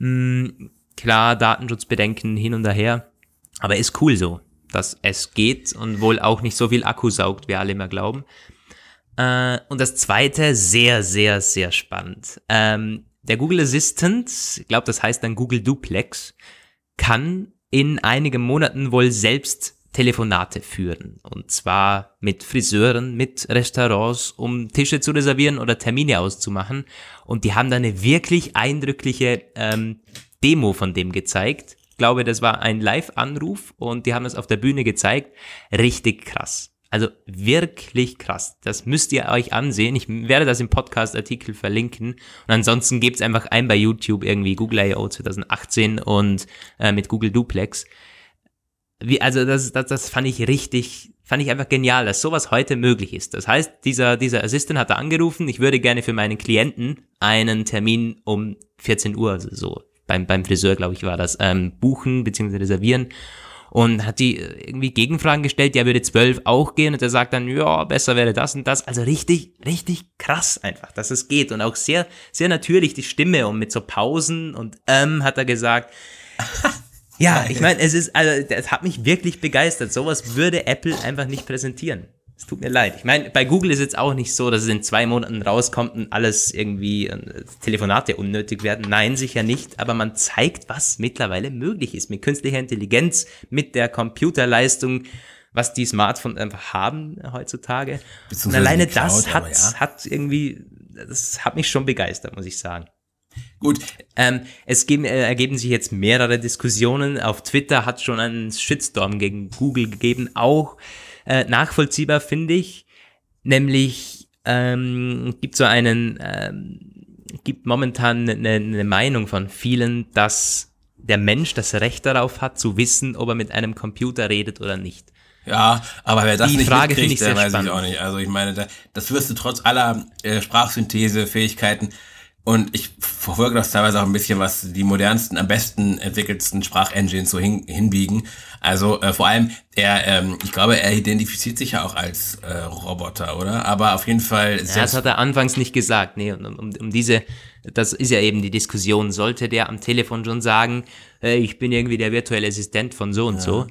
Hm, klar, Datenschutzbedenken hin und her. Aber ist cool so dass es geht und wohl auch nicht so viel Akku saugt, wie alle immer glauben. Äh, und das zweite, sehr, sehr, sehr spannend. Ähm, der Google Assistant, ich glaube, das heißt dann Google Duplex, kann in einigen Monaten wohl selbst Telefonate führen. Und zwar mit Friseuren, mit Restaurants, um Tische zu reservieren oder Termine auszumachen. Und die haben da eine wirklich eindrückliche ähm, Demo von dem gezeigt glaube, das war ein Live-Anruf und die haben das auf der Bühne gezeigt. Richtig krass. Also wirklich krass. Das müsst ihr euch ansehen. Ich werde das im Podcast-Artikel verlinken. Und ansonsten gebt es einfach ein bei YouTube irgendwie Google I.O. 2018 und äh, mit Google Duplex. Wie, also das, das, das fand ich richtig, fand ich einfach genial, dass sowas heute möglich ist. Das heißt, dieser, dieser Assistent hat da angerufen, ich würde gerne für meinen Klienten einen Termin um 14 Uhr, also so beim, beim Friseur, glaube ich, war das, ähm, buchen bzw. reservieren. Und hat die irgendwie Gegenfragen gestellt, ja, würde zwölf auch gehen. Und er sagt dann, ja, besser wäre das und das. Also richtig, richtig krass einfach, dass es geht. Und auch sehr, sehr natürlich die Stimme und mit so Pausen und ähm, hat er gesagt. ja, ich meine, es ist, also, das hat mich wirklich begeistert. Sowas würde Apple einfach nicht präsentieren. Es tut mir leid. Ich meine, bei Google ist jetzt auch nicht so, dass es in zwei Monaten rauskommt und alles irgendwie äh, Telefonate unnötig werden. Nein, sicher nicht. Aber man zeigt, was mittlerweile möglich ist mit künstlicher Intelligenz, mit der Computerleistung, was die Smartphones einfach haben heutzutage. Und alleine Cloud, das hat, ja. hat irgendwie, das hat mich schon begeistert, muss ich sagen. Gut. Ähm, es geben, äh, ergeben sich jetzt mehrere Diskussionen. Auf Twitter hat schon einen Shitstorm gegen Google gegeben, auch äh, nachvollziehbar, finde ich. Nämlich ähm, gibt so einen, ähm, gibt momentan eine, eine Meinung von vielen, dass der Mensch das Recht darauf hat, zu wissen, ob er mit einem Computer redet oder nicht. Ja, aber wer das die nicht Frage mitkriegt, ich der weiß spannend. ich auch nicht. Also ich meine, das wirst du trotz aller äh, Sprachsynthese-Fähigkeiten Und ich verfolge das teilweise auch ein bisschen, was die modernsten, am besten entwickelsten Sprachengines so hin, hinbiegen. Also äh, vor allem, er, ähm, ich glaube, er identifiziert sich ja auch als äh, Roboter, oder? Aber auf jeden Fall. Ja, das hat er anfangs nicht gesagt. Nee, um, um, um diese, das ist ja eben die Diskussion. Sollte der am Telefon schon sagen, äh, ich bin irgendwie der virtuelle Assistent von so und ja. so?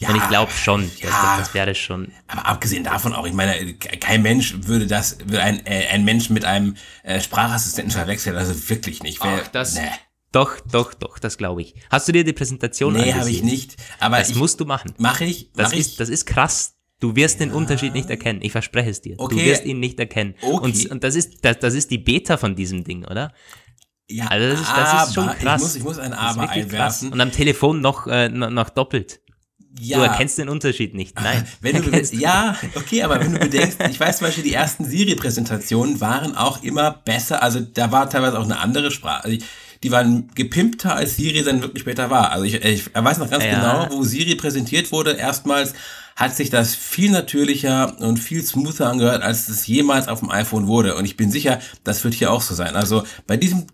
Ja, und ich glaube schon, ja, das, das wäre schon. Aber abgesehen davon auch, ich meine, kein Mensch würde das, würde ein, äh, ein Mensch mit einem äh, Sprachassistenten verwechseln, also wirklich nicht. Wer, Ach, das, nee. Doch, doch, doch, das glaube ich. Hast du dir die Präsentation nee, angesehen? Nee, habe ich nicht. Aber das ich, musst du machen. Mache ich? Mach das, ich? Ist, das ist krass. Du wirst ja. den Unterschied nicht erkennen. Ich verspreche es dir. Okay. Du wirst ihn nicht erkennen. Okay. Und, und das, ist, das, das ist die Beta von diesem Ding, oder? Ja, also das ist, das ist schon krass. Ich muss, ich muss ein Aber einwerfen. Krass. Und am Telefon noch, äh, noch doppelt. Ja. Du erkennst den Unterschied nicht. Nein. Wenn du, ja, okay, aber wenn du bedenkst, ich weiß zum Beispiel, die ersten Siri-Präsentationen waren auch immer besser. Also da war teilweise auch eine andere Sprache. Also die waren gepimpter, als Siri dann wirklich später war. Also ich, ich weiß noch ganz ja. genau, wo Siri präsentiert wurde. Erstmals hat sich das viel natürlicher und viel smoother angehört, als es jemals auf dem iPhone wurde. Und ich bin sicher, das wird hier auch so sein. Also bei diesem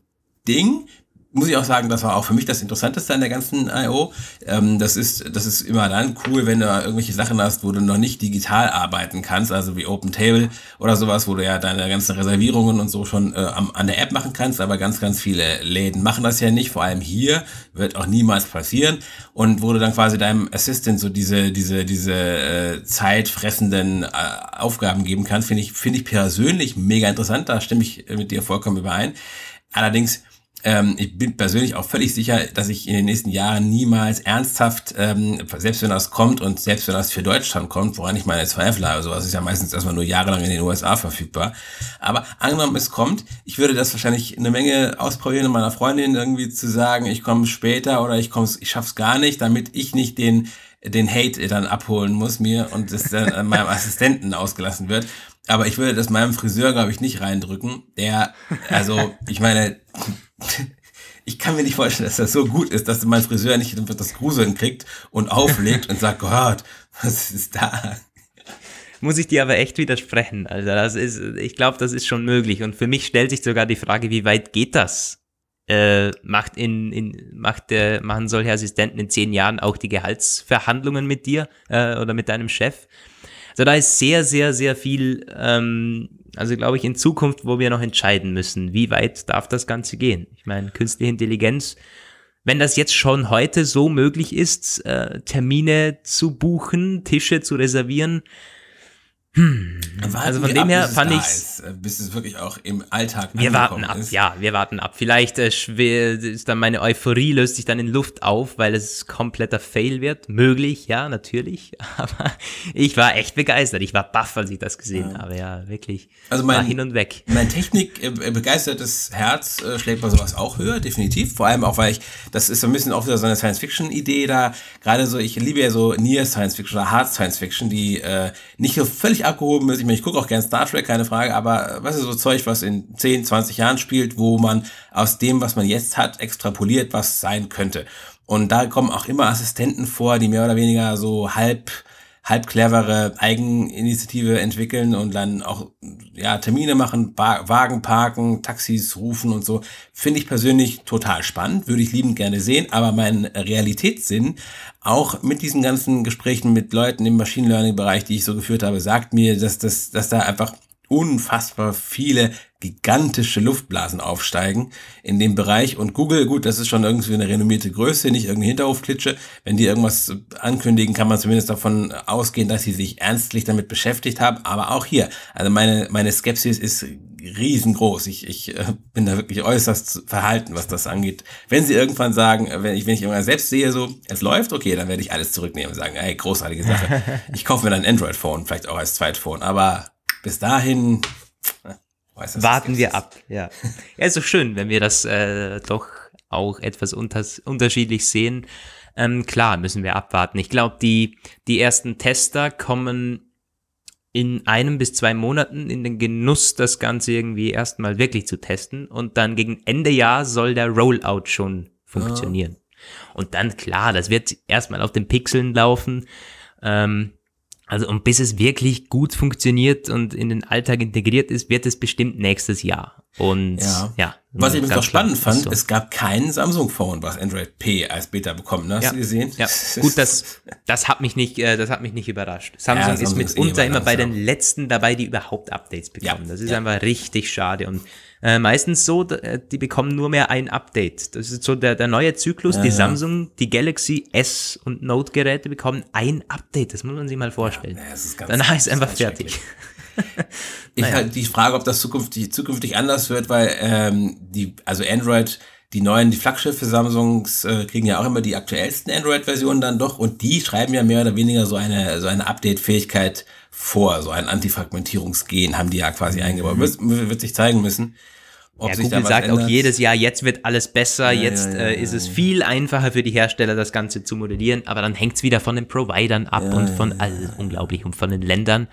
Ding muss ich auch sagen, das war auch für mich das Interessanteste an der ganzen I.O. Ähm, das ist, das ist immer dann cool, wenn du irgendwelche Sachen hast, wo du noch nicht digital arbeiten kannst, also wie Open Table oder sowas, wo du ja deine ganzen Reservierungen und so schon äh, am, an der App machen kannst, aber ganz, ganz viele Läden machen das ja nicht, vor allem hier, wird auch niemals passieren und wo du dann quasi deinem Assistant so diese, diese, diese äh, zeitfressenden äh, Aufgaben geben kannst, finde ich, finde ich persönlich mega interessant, da stimme ich mit dir vollkommen überein. Allerdings, ähm, ich bin persönlich auch völlig sicher, dass ich in den nächsten Jahren niemals ernsthaft, ähm, selbst wenn das kommt und selbst wenn das für Deutschland kommt, woran ich meine Zweifel habe, sowas ist ja meistens erstmal nur jahrelang in den USA verfügbar. Aber angenommen es kommt, ich würde das wahrscheinlich eine Menge ausprobieren, meiner Freundin irgendwie zu sagen, ich komme später oder ich komme, ich schaff's gar nicht, damit ich nicht den den Hate dann abholen muss mir und es dann an meinem Assistenten ausgelassen wird. Aber ich würde das meinem Friseur, glaube ich, nicht reindrücken. Der, also, ich meine, ich kann mir nicht vorstellen, dass das so gut ist, dass mein Friseur nicht das Gruseln kriegt und auflegt und sagt, Gott, was ist da? Muss ich dir aber echt widersprechen. Also das ist, ich glaube, das ist schon möglich. Und für mich stellt sich sogar die Frage, wie weit geht das? Äh, macht in, in macht äh, machen solche Assistenten in zehn Jahren auch die Gehaltsverhandlungen mit dir äh, oder mit deinem Chef? Also da ist sehr, sehr, sehr viel, ähm, also glaube ich, in Zukunft, wo wir noch entscheiden müssen, wie weit darf das Ganze gehen. Ich meine, künstliche Intelligenz, wenn das jetzt schon heute so möglich ist, äh, Termine zu buchen, Tische zu reservieren, hm. Also von dem her fand ich äh, bis es wirklich auch im Alltag Wir warten ab, ist. ja, wir warten ab. Vielleicht äh, ist dann meine Euphorie löst sich dann in Luft auf, weil es kompletter Fail wird. Möglich, ja, natürlich. Aber ich war echt begeistert. Ich war baff, als ich das gesehen ja. habe. Ja, wirklich. Also mein, war hin und weg. Mein Technik äh, begeistertes Herz äh, schlägt bei sowas auch höher, definitiv. Vor allem auch, weil ich, das ist so ein bisschen auch wieder so eine Science-Fiction-Idee da. Gerade so, ich liebe ja so Near Science-Fiction oder Hard Science-Fiction, die äh, nicht so völlig abgehoben ist. Ich meine, ich gucke auch gerne Star Trek, keine Frage, aber was ist so Zeug, was in 10, 20 Jahren spielt, wo man aus dem, was man jetzt hat, extrapoliert, was sein könnte. Und da kommen auch immer Assistenten vor, die mehr oder weniger so halb halb clevere Eigeninitiative entwickeln und dann auch ja Termine machen, Wagen parken, Taxis rufen und so. Finde ich persönlich total spannend, würde ich liebend gerne sehen, aber mein Realitätssinn, auch mit diesen ganzen Gesprächen mit Leuten im Machine Learning Bereich, die ich so geführt habe, sagt mir, dass das dass da einfach unfassbar viele gigantische Luftblasen aufsteigen in dem Bereich. Und Google, gut, das ist schon irgendwie eine renommierte Größe, nicht irgendeine Hinterhofklitsche. Wenn die irgendwas ankündigen, kann man zumindest davon ausgehen, dass sie sich ernstlich damit beschäftigt haben. Aber auch hier, also meine, meine Skepsis ist riesengroß. Ich, ich äh, bin da wirklich äußerst verhalten, was das angeht. Wenn sie irgendwann sagen, wenn ich, wenn ich irgendwann selbst sehe, so, es läuft, okay, dann werde ich alles zurücknehmen und sagen, ey, großartige Sache. Ich kaufe mir dann ein Android-Phone, vielleicht auch als Zweitphone. Aber bis dahin weiß, warten wir ab. Ja, ja, ist doch schön, wenn wir das äh, doch auch etwas unters unterschiedlich sehen. Ähm, klar, müssen wir abwarten. Ich glaube, die, die ersten Tester kommen in einem bis zwei Monaten in den Genuss, das Ganze irgendwie erstmal wirklich zu testen. Und dann gegen Ende Jahr soll der Rollout schon funktionieren. Ja. Und dann, klar, das wird erstmal auf den Pixeln laufen. Ähm, also und bis es wirklich gut funktioniert und in den Alltag integriert ist, wird es bestimmt nächstes Jahr. Und ja, ja was ich übrigens noch spannend fand, so. es gab kein Samsung-Phone, was Android P als Beta bekommen. Hast ja. du gesehen? Ja, gut, das, das hat mich nicht, äh, das hat mich nicht überrascht. Samsung, ja, Samsung ist mitunter ist eh immer bei den letzten dabei, die überhaupt Updates bekommen. Das ist einfach richtig schade und äh, meistens so, äh, die bekommen nur mehr ein Update. Das ist so der, der neue Zyklus. die Samsung, die Galaxy S und Note Geräte bekommen ein Update. Das muss man sich mal vorstellen. Ist Danach ist einfach fertig. ich naja. halt die Frage, ob das zukünftig, zukünftig anders wird, weil ähm, die, also Android, die neuen, die Flaggschiffe Samsungs äh, kriegen ja auch immer die aktuellsten Android-Versionen dann doch und die schreiben ja mehr oder weniger so eine, so eine Update-Fähigkeit vor, so ein Antifragmentierungsgen haben die ja quasi mhm. eingebaut. Wird, wird sich zeigen müssen. Ob ja, Google sagt ändert. auch jedes Jahr, jetzt wird alles besser, ja, jetzt ja, äh, ist es viel einfacher für die Hersteller, das Ganze zu modellieren, aber dann hängt es wieder von den Providern ab und von all, unglaublich und von den Ländern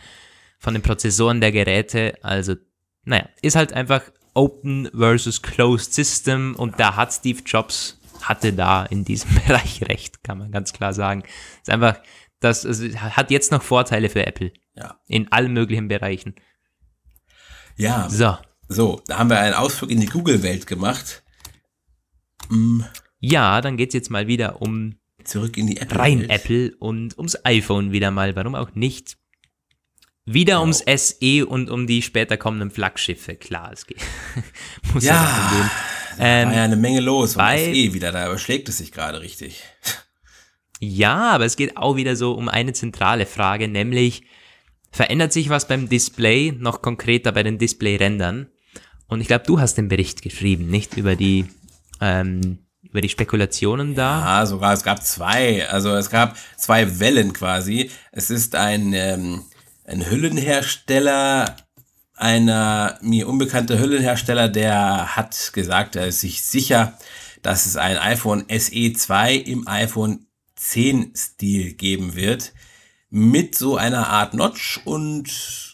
von den Prozessoren der Geräte. Also, naja, ist halt einfach Open versus Closed System und da hat Steve Jobs, hatte da in diesem Bereich recht, kann man ganz klar sagen. Ist einfach, das also, hat jetzt noch Vorteile für Apple. Ja. In allen möglichen Bereichen. Ja. So. So, da haben wir einen Ausflug in die Google-Welt gemacht. Mm. Ja, dann geht's jetzt mal wieder um zurück in die Apple. Rein Apple und ums iPhone wieder mal. Warum auch nicht? Wieder genau. ums SE und um die später kommenden Flaggschiffe, klar, es geht. Muss ja, ja gehen. Ähm, war ja eine Menge los bei SE wieder, da überschlägt es sich gerade richtig. Ja, aber es geht auch wieder so um eine zentrale Frage, nämlich verändert sich was beim Display, noch konkreter bei den Display-Rändern? Und ich glaube, du hast den Bericht geschrieben, nicht über die ähm, über die Spekulationen da? Ja, sogar es gab zwei. Also es gab zwei Wellen quasi. Es ist ein ähm, ein Hüllenhersteller, einer mir unbekannte Hüllenhersteller, der hat gesagt, er ist sich sicher, dass es ein iPhone SE 2 im iPhone 10 Stil geben wird. Mit so einer Art Notch und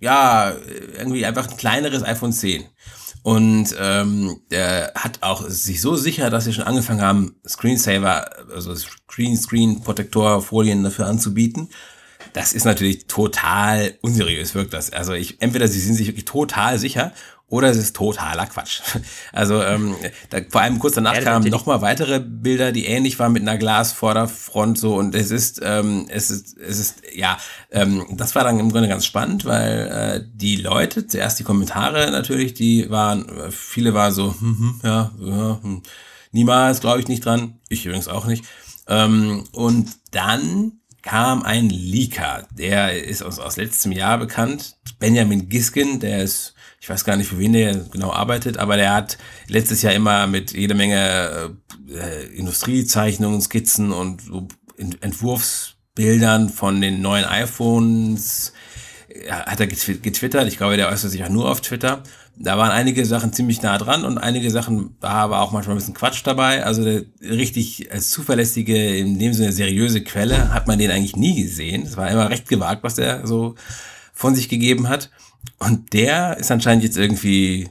ja, irgendwie einfach ein kleineres iPhone 10. Und ähm, der hat auch sich so sicher, dass sie schon angefangen haben, Screensaver, also Screen Screen Protektor Folien dafür anzubieten das ist natürlich total unseriös, wirkt das. Also ich, entweder sie sind sich wirklich total sicher oder es ist totaler Quatsch. Also ähm, da, vor allem kurz danach ja, kamen nochmal weitere Bilder, die ähnlich waren mit einer Glasvorderfront so und es ist, ähm, es ist, es ist, ja, ähm, das war dann im Grunde ganz spannend, weil äh, die Leute, zuerst die Kommentare natürlich, die waren, viele waren so, hm, hm, ja, ja hm, niemals glaube ich nicht dran, ich übrigens auch nicht. Ähm, und dann kam ein Leaker, der ist aus, aus letztem Jahr bekannt, Benjamin Giskin, der ist, ich weiß gar nicht, für wen der genau arbeitet, aber der hat letztes Jahr immer mit jede Menge äh, Industriezeichnungen, Skizzen und so Entwurfsbildern von den neuen iPhones hat er getwittert. Ich glaube, der äußert sich auch nur auf Twitter. Da waren einige Sachen ziemlich nah dran und einige Sachen war aber auch manchmal ein bisschen Quatsch dabei. Also richtig als zuverlässige, in dem Sinne seriöse Quelle hat man den eigentlich nie gesehen. Es war immer recht gewagt, was der so von sich gegeben hat. Und der ist anscheinend jetzt irgendwie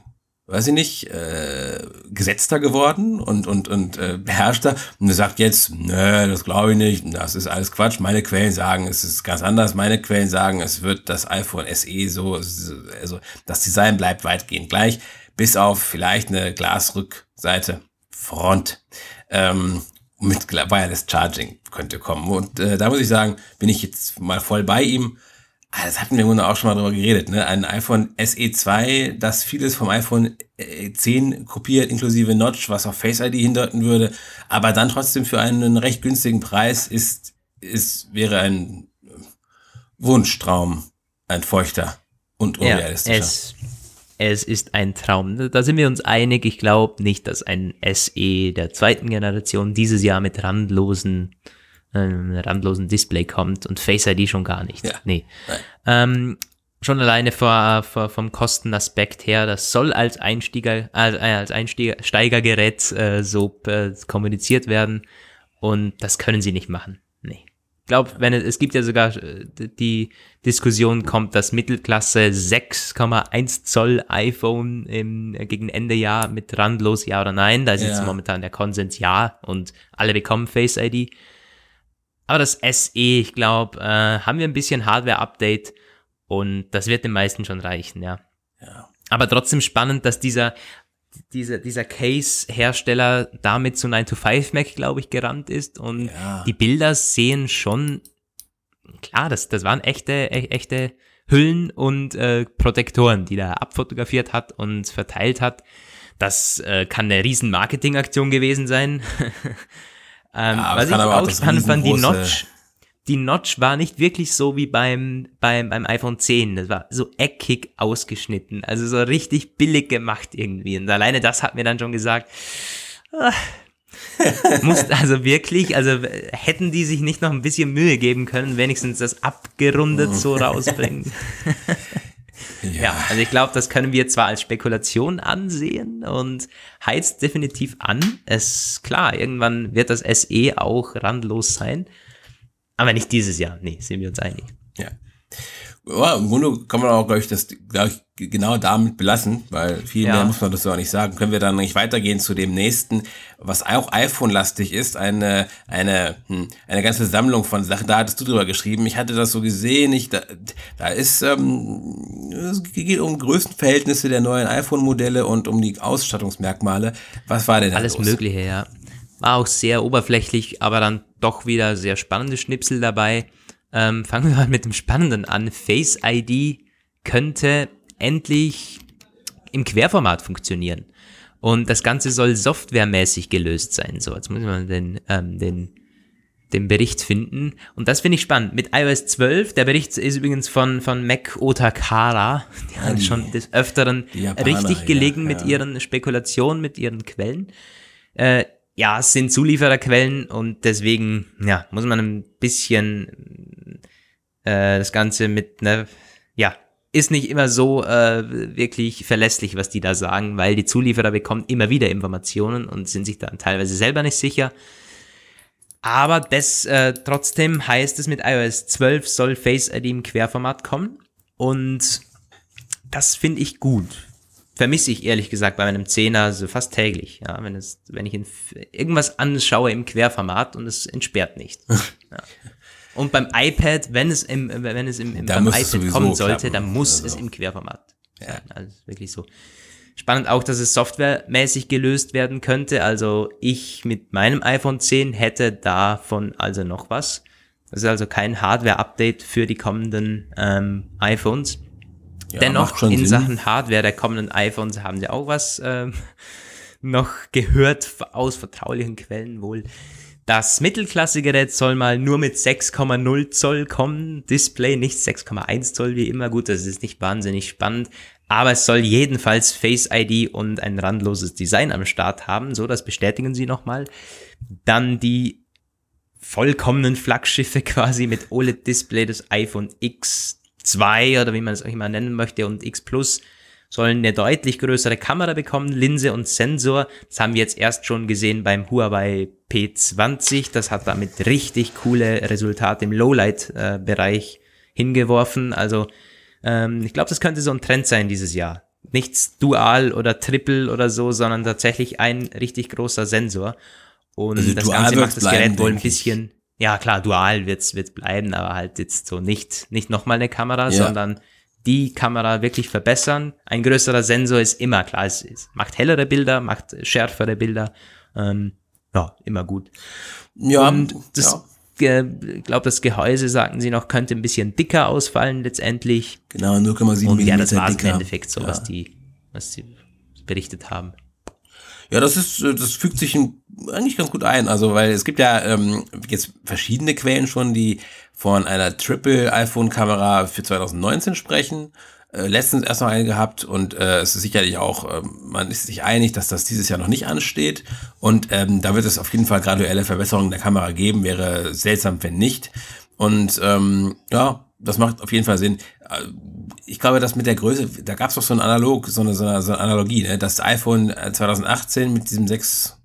weiß ich nicht, äh, gesetzter geworden und, und, und äh, beherrschter. Und er sagt jetzt, nö, das glaube ich nicht, das ist alles Quatsch. Meine Quellen sagen, es ist ganz anders. Meine Quellen sagen, es wird das iPhone SE so, also das Design bleibt weitgehend gleich, bis auf vielleicht eine Glasrückseite Front. Ähm, mit Wireless Charging könnte kommen. Und äh, da muss ich sagen, bin ich jetzt mal voll bei ihm. Ah, das hatten wir im auch schon mal drüber geredet, ne? Ein iPhone SE2, das vieles vom iPhone 10 äh, kopiert, inklusive Notch, was auf Face ID hindeuten würde, aber dann trotzdem für einen recht günstigen Preis ist, ist, wäre ein Wunschtraum, ein feuchter und unrealistischer. Ja, es, es ist ein Traum. Da sind wir uns einig. Ich glaube nicht, dass ein SE der zweiten Generation dieses Jahr mit randlosen einem randlosen Display kommt und Face ID schon gar nicht. Ja. Nee. Ähm, schon alleine vor, vor, vom Kostenaspekt her, das soll als Einsteiger, äh, als Einsteigergerät äh, so äh, kommuniziert werden und das können sie nicht machen. Nee. Ich glaube, wenn es, es gibt ja sogar äh, die Diskussion kommt, dass Mittelklasse 6,1 Zoll iPhone im, gegen Ende Jahr mit randlos ja oder nein. Da ist ja. jetzt momentan der Konsens ja und alle bekommen Face ID. Aber das SE, ich glaube, äh, haben wir ein bisschen Hardware-Update und das wird den meisten schon reichen, ja. Ja. aber trotzdem spannend, dass dieser, dieser, dieser Case-Hersteller damit zu 9to5Mac, glaube ich, gerannt ist. Und Ja. die Bilder sehen schon, klar, das, das waren echte, e- echte Hüllen und äh, Protektoren, die er abfotografiert hat und verteilt hat. Das äh, kann eine riesen Marketingaktion gewesen sein. ähm, Ja, was ich auch spannend fand, die Notch, die Notch war nicht wirklich so wie beim, beim, beim iPhone 10. Das war so eckig ausgeschnitten. Also so richtig billig gemacht irgendwie. Und alleine das hat mir dann schon gesagt, ah, muss also wirklich, also hätten die sich nicht noch ein bisschen Mühe geben können, wenigstens das abgerundet so rausbringen. Ja, also ich glaube, das können wir zwar als Spekulation ansehen und heizt definitiv an. Es klar, irgendwann wird das SE auch randlos sein. Aber nicht dieses Jahr. Nee, sind wir uns einig. Ja. Ja, im Grunde kann man auch, glaube ich, das glaub ich, genau damit belassen, weil viel Ja. mehr muss man das auch nicht sagen. Können wir dann nicht weitergehen zu dem nächsten, was auch iPhone-lastig ist, eine, eine, hm, eine ganze Sammlung von Sachen. Da hattest du drüber geschrieben. Ich hatte das so gesehen. Ich, da, da ist, ähm, es geht um Größenverhältnisse der neuen iPhone-Modelle und um die Ausstattungsmerkmale. Was war denn da Alles los? Mögliche, ja. War auch sehr oberflächlich, aber dann doch wieder sehr spannende Schnipsel dabei. Ähm, fangen wir mal mit dem Spannenden an. Face ID könnte endlich im Querformat funktionieren. Und das Ganze soll softwaremäßig gelöst sein. So, jetzt muss ich mal den, ähm, den, den Bericht finden. Und das finde ich spannend. Mit iOS 12, der Bericht ist übrigens von, von Mac Otakara. Die haben die- schon des Öfteren Japaner, richtig gelegen ja, mit ja. ihren Spekulationen, mit ihren Quellen. Äh, ja, es sind Zuliefererquellen und deswegen, ja, muss man ein bisschen äh, das Ganze mit, ne, ja, ist nicht immer so äh, wirklich verlässlich, was die da sagen, weil die Zulieferer bekommen immer wieder Informationen und sind sich dann teilweise selber nicht sicher. Aber das äh, trotzdem heißt es, mit iOS 12 soll Face ID im Querformat kommen. Und das finde ich gut. Vermisse ich ehrlich gesagt bei meinem Zehner so fast täglich. Ja, wenn es, wenn ich in, irgendwas anschaue im Querformat und es entsperrt nicht. ja. Und beim iPad, wenn es im, wenn es im, im beim iPad kommen sollte, klappen. dann muss Also. es im Querformat sein. Also wirklich so. Spannend auch, dass es softwaremäßig gelöst werden könnte. Also ich mit meinem iPhone 10 hätte davon also noch was. Das ist also kein Hardware-Update für die kommenden ähm, iPhones. Ja, Dennoch in Sinn. Sachen Hardware der kommenden iPhones haben sie auch was ähm, noch gehört aus vertraulichen Quellen wohl. Das Mittelklasse-Gerät soll mal nur mit 6,0 Zoll kommen. Display nicht 6,1 Zoll wie immer. Gut, das ist nicht wahnsinnig spannend. Aber es soll jedenfalls Face ID und ein randloses Design am Start haben. So, das bestätigen sie nochmal. Dann die vollkommenen Flaggschiffe quasi mit OLED-Display des iPhone X2 oder wie man es auch immer nennen möchte und X Plus sollen eine deutlich größere Kamera bekommen, Linse und Sensor. Das haben wir jetzt erst schon gesehen beim Huawei P20. Das hat damit richtig coole Resultate im Lowlight-Bereich hingeworfen. Also ähm, ich glaube, das könnte so ein Trend sein dieses Jahr. Nichts Dual oder Triple oder so, sondern tatsächlich ein richtig großer Sensor. Und Also das Ganze macht das bleiben, Gerät wohl ein bisschen, ja klar, dual wird's wird's bleiben, aber halt jetzt so nicht, nicht nochmal eine Kamera, Ja. sondern die Kamera wirklich verbessern. Ein größerer Sensor ist immer klar, es, es macht hellere Bilder, macht schärfere Bilder. Ähm, ja, immer gut. Ja, Und das, ja. glaube, das Gehäuse, sagten sie noch, könnte ein bisschen dicker ausfallen letztendlich. genau, 0,7 Und mm ja, das war es im dicker. Endeffekt so, ja. was die, was sie berichtet haben. Ja, das ist, äh, das fügt sich in- eigentlich ganz gut ein. Also, weil es gibt ja ähm, jetzt verschiedene Quellen schon, die von einer Triple iPhone-Kamera für 2019 sprechen. Äh, letztens erst noch eine gehabt und äh, es ist sicherlich auch, ähm, man ist sich einig, dass das dieses Jahr noch nicht ansteht. Und ähm, da wird es auf jeden Fall graduelle Verbesserungen der Kamera geben. Wäre seltsam, wenn nicht. Und ähm, ja, das macht auf jeden Fall Sinn. Äh, Ich glaube, dass mit der Größe, da gab es doch so ein Analog, so eine, so eine, so eine Analogie, ne? Das iPhone äh, 2018 mit diesem 6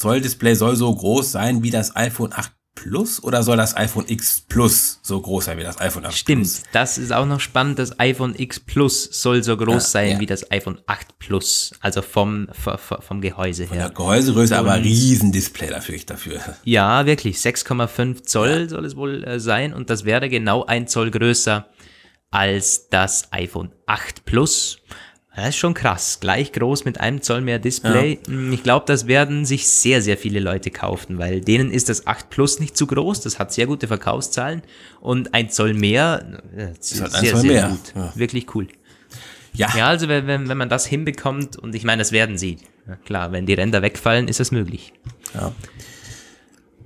Zoll Display soll so groß sein wie das iPhone 8 Plus oder soll das iPhone X Plus so groß sein wie das iPhone 8 Stimmt, Plus? das ist auch noch spannend. Das iPhone X Plus soll so groß Ja, sein ja. wie das iPhone 8 Plus, also vom, vom, Gehäuse Ja, her. Gehäusegröße, aber Und- riesen Display dafür, ich dafür. Ja, wirklich, 6,5 Zoll soll es wohl äh, sein und das wäre genau ein Zoll größer als das iPhone 8 Plus. Das ist schon krass. Gleich groß mit einem Zoll mehr Display. Ja. Ich glaube, das werden sich sehr, sehr viele Leute kaufen, weil denen ist das 8 Plus nicht zu groß. Das hat sehr gute Verkaufszahlen. Und ein Zoll mehr, das ist halt sehr, sehr mehr. gut. Ja. Wirklich cool. Ja. Ja, also wenn, wenn man das hinbekommt, und ich meine, das werden sie. Ja, klar, wenn die Ränder wegfallen, ist das möglich. Ja.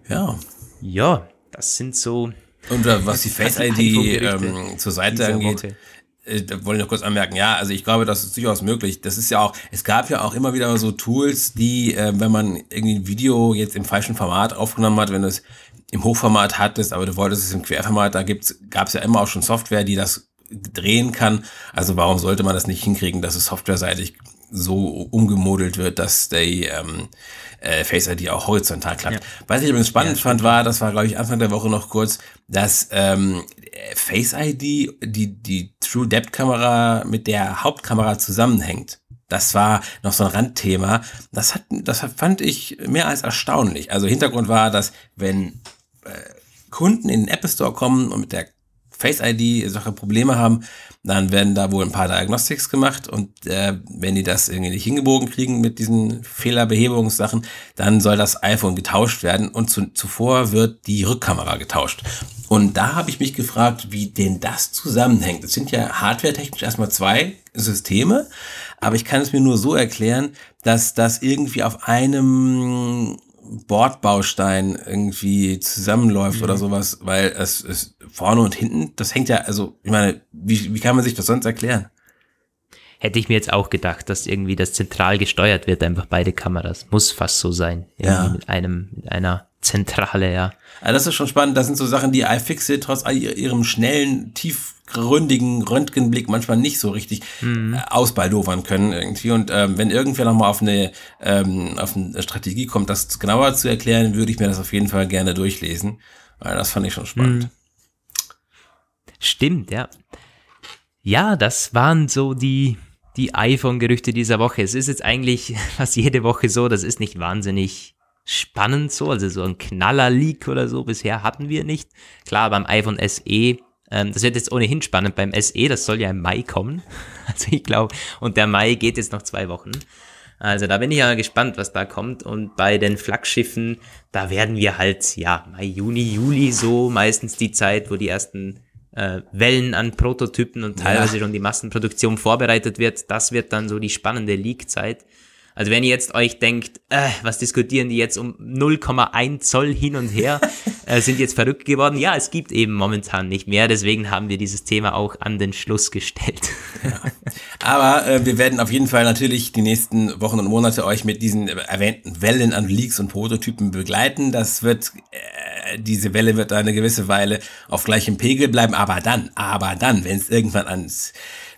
Ja. Ja, das sind so. Und äh, was die Face ID ähm, zur Seite angeht, Woche äh, da wollte ich noch kurz anmerken, ja, also ich glaube, das ist durchaus möglich. Das ist ja auch, es gab ja auch immer wieder so Tools, die, äh, wenn man irgendwie ein Video jetzt im falschen Format aufgenommen hat, wenn du es im Hochformat hattest, aber du wolltest es im Querformat, da gibt's, gab es ja immer auch schon Software, die das drehen kann. Also warum sollte man das nicht hinkriegen, dass es softwareseitig so umgemodelt wird, dass die ähm, äh, Face ID auch horizontal klappt. Ja. Was ich übrigens spannend ja, fand, war, das war, glaube ich, Anfang der Woche noch kurz, dass ähm, Face ID, die, die True Depth Kamera mit der Hauptkamera zusammenhängt. Das war noch so ein Randthema. Das hat, das fand ich mehr als erstaunlich. Also Hintergrund war, dass wenn äh, Kunden in den App Store kommen und mit der Face ID Sache Probleme haben, dann werden da wohl ein paar Diagnostics gemacht und äh, wenn die das irgendwie nicht hingebogen kriegen mit diesen Fehlerbehebungssachen, dann soll das iPhone getauscht werden und zu, zuvor wird die Rückkamera getauscht. Und da habe ich mich gefragt, wie denn das zusammenhängt. Das sind ja hardwaretechnisch erstmal zwei Systeme, aber ich kann es mir nur so erklären, dass das irgendwie auf einem Bordbaustein irgendwie zusammenläuft mhm. oder sowas, weil es ist vorne und hinten, das hängt ja, also ich meine, wie, wie kann man sich das sonst erklären? Hätte ich mir jetzt auch gedacht, dass irgendwie das zentral gesteuert wird, einfach beide Kameras. Muss fast so sein. ja. Mit einem, mit einer Zentrale, ja. Also das ist schon spannend. Das sind so Sachen, die iFixit trotz ihrem schnellen, tiefgründigen Röntgenblick manchmal nicht so richtig mhm. Äh, ausbaldowern können irgendwie. Und ähm, wenn irgendwer nochmal auf eine, ähm, auf eine Strategie kommt, das genauer zu erklären, würde ich mir das auf jeden Fall gerne durchlesen. Weil das fand ich schon spannend. Mhm. Stimmt, ja. Ja, das waren so die, die iPhone-Gerüchte dieser Woche. Es ist jetzt eigentlich fast jede Woche so, das ist nicht wahnsinnig spannend so, also so ein Knaller-Leak oder so bisher hatten wir nicht. Klar, beim iPhone SE, ähm, das wird jetzt ohnehin spannend beim SE, das soll ja im Mai kommen. Also ich glaube, und der Mai geht jetzt noch zwei Wochen. Also da bin ich ja gespannt, was da kommt. Und bei den Flaggschiffen, da werden wir halt, ja, Mai, Juni, Juli so meistens die Zeit, wo die ersten äh, Wellen an Prototypen und teilweise ja. schon die Massenproduktion vorbereitet wird. Das wird dann so die spannende Leak-Zeit. Also wenn ihr jetzt euch denkt, äh, was diskutieren die jetzt um 0,1 Zoll hin und her, äh, sind jetzt verrückt geworden. Ja, es gibt eben momentan nicht mehr, deswegen haben wir dieses Thema auch an den Schluss gestellt. Ja. Aber äh, wir werden auf jeden Fall natürlich die nächsten Wochen und Monate euch mit diesen erwähnten Wellen an Leaks und Prototypen begleiten. Das wird, äh, diese Welle wird eine gewisse Weile auf gleichem Pegel bleiben, aber dann, aber dann, wenn es irgendwann ans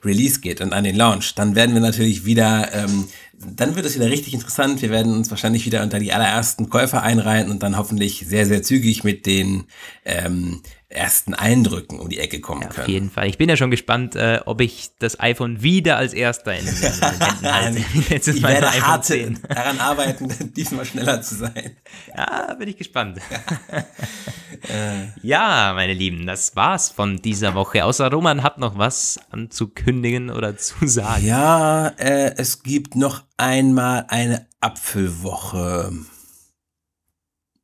Release geht und an den Launch, dann werden wir natürlich wieder, ähm, dann wird es wieder richtig interessant. Wir werden uns wahrscheinlich wieder unter die allerersten Käufer einreihen und dann hoffentlich sehr, sehr zügig mit den ähm, ersten Eindrücken um die Ecke kommen ja, können. Auf jeden Fall. Ich bin ja schon gespannt, äh, ob ich das iPhone wieder als erster in, den Händen halte. Jetzt ist ich werde hart daran arbeiten, diesmal schneller zu sein. Ja, bin ich gespannt. ja, meine Lieben, das war's von dieser Woche. Außer Roman hat noch was anzukündigen oder zu sagen. Ja, äh, es gibt noch einmal eine Apfelwoche.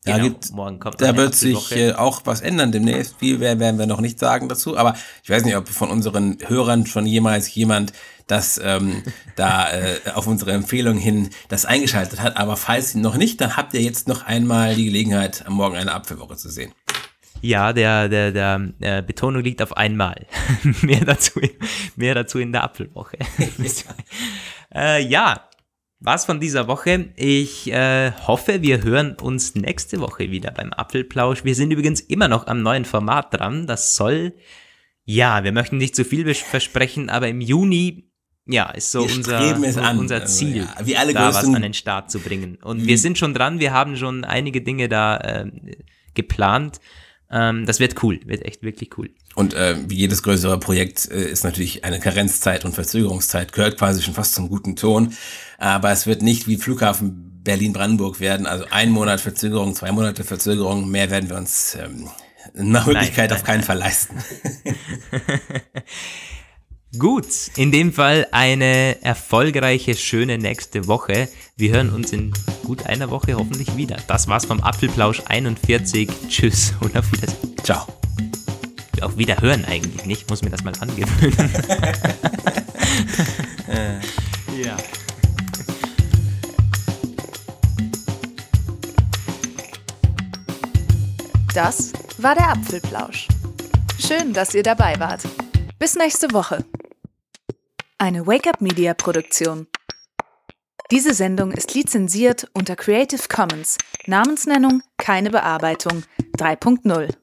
Da, genau, gibt, morgen kommt da wird sich äh, auch was ändern demnächst. Viel werden wir noch nicht sagen dazu, aber ich weiß nicht, ob von unseren Hörern schon jemals jemand das ähm, da äh, auf unsere Empfehlung hin das eingeschaltet hat. Aber falls noch nicht, dann habt ihr jetzt noch einmal die Gelegenheit, am Morgen eine Apfelwoche zu sehen. Ja, der, der, der äh, Betonung liegt auf einmal. mehr, dazu, mehr dazu in der Apfelwoche. äh, ja, was von dieser Woche. Ich äh, hoffe, wir hören uns nächste Woche wieder beim Apfelplausch. Wir sind übrigens immer noch am neuen Format dran. Das soll, ja, wir möchten nicht zu viel versprechen, aber im Juni, ja, ist so wir unser, unser also, Ziel, also, ja, da was an den Start zu bringen. Und wir sind schon dran. Wir haben schon einige Dinge da äh, geplant. Ähm, das wird cool, wird echt wirklich cool. Und äh, wie jedes größere Projekt äh, ist natürlich eine Karenzzeit und Verzögerungszeit, gehört quasi schon fast zum guten Ton. Aber es wird nicht wie Flughafen Berlin-Brandenburg werden. Also ein Monat Verzögerung, zwei Monate Verzögerung, mehr werden wir uns ähm, nach Möglichkeit nein, auf keinen nein. Fall leisten. Gut, in dem Fall eine erfolgreiche, schöne nächste Woche. Wir hören uns in gut einer Woche hoffentlich wieder. Das war's vom Apfelplausch 41. Tschüss und auf Wiedersehen. Ciao. Auch wieder hören eigentlich nicht, muss mir das mal angewöhnen. ja. Das war der Apfelplausch. Schön, dass ihr dabei wart. Bis nächste Woche. Eine Wake-up Media Produktion. Diese Sendung ist lizenziert unter Creative Commons. Namensnennung keine Bearbeitung 3.0.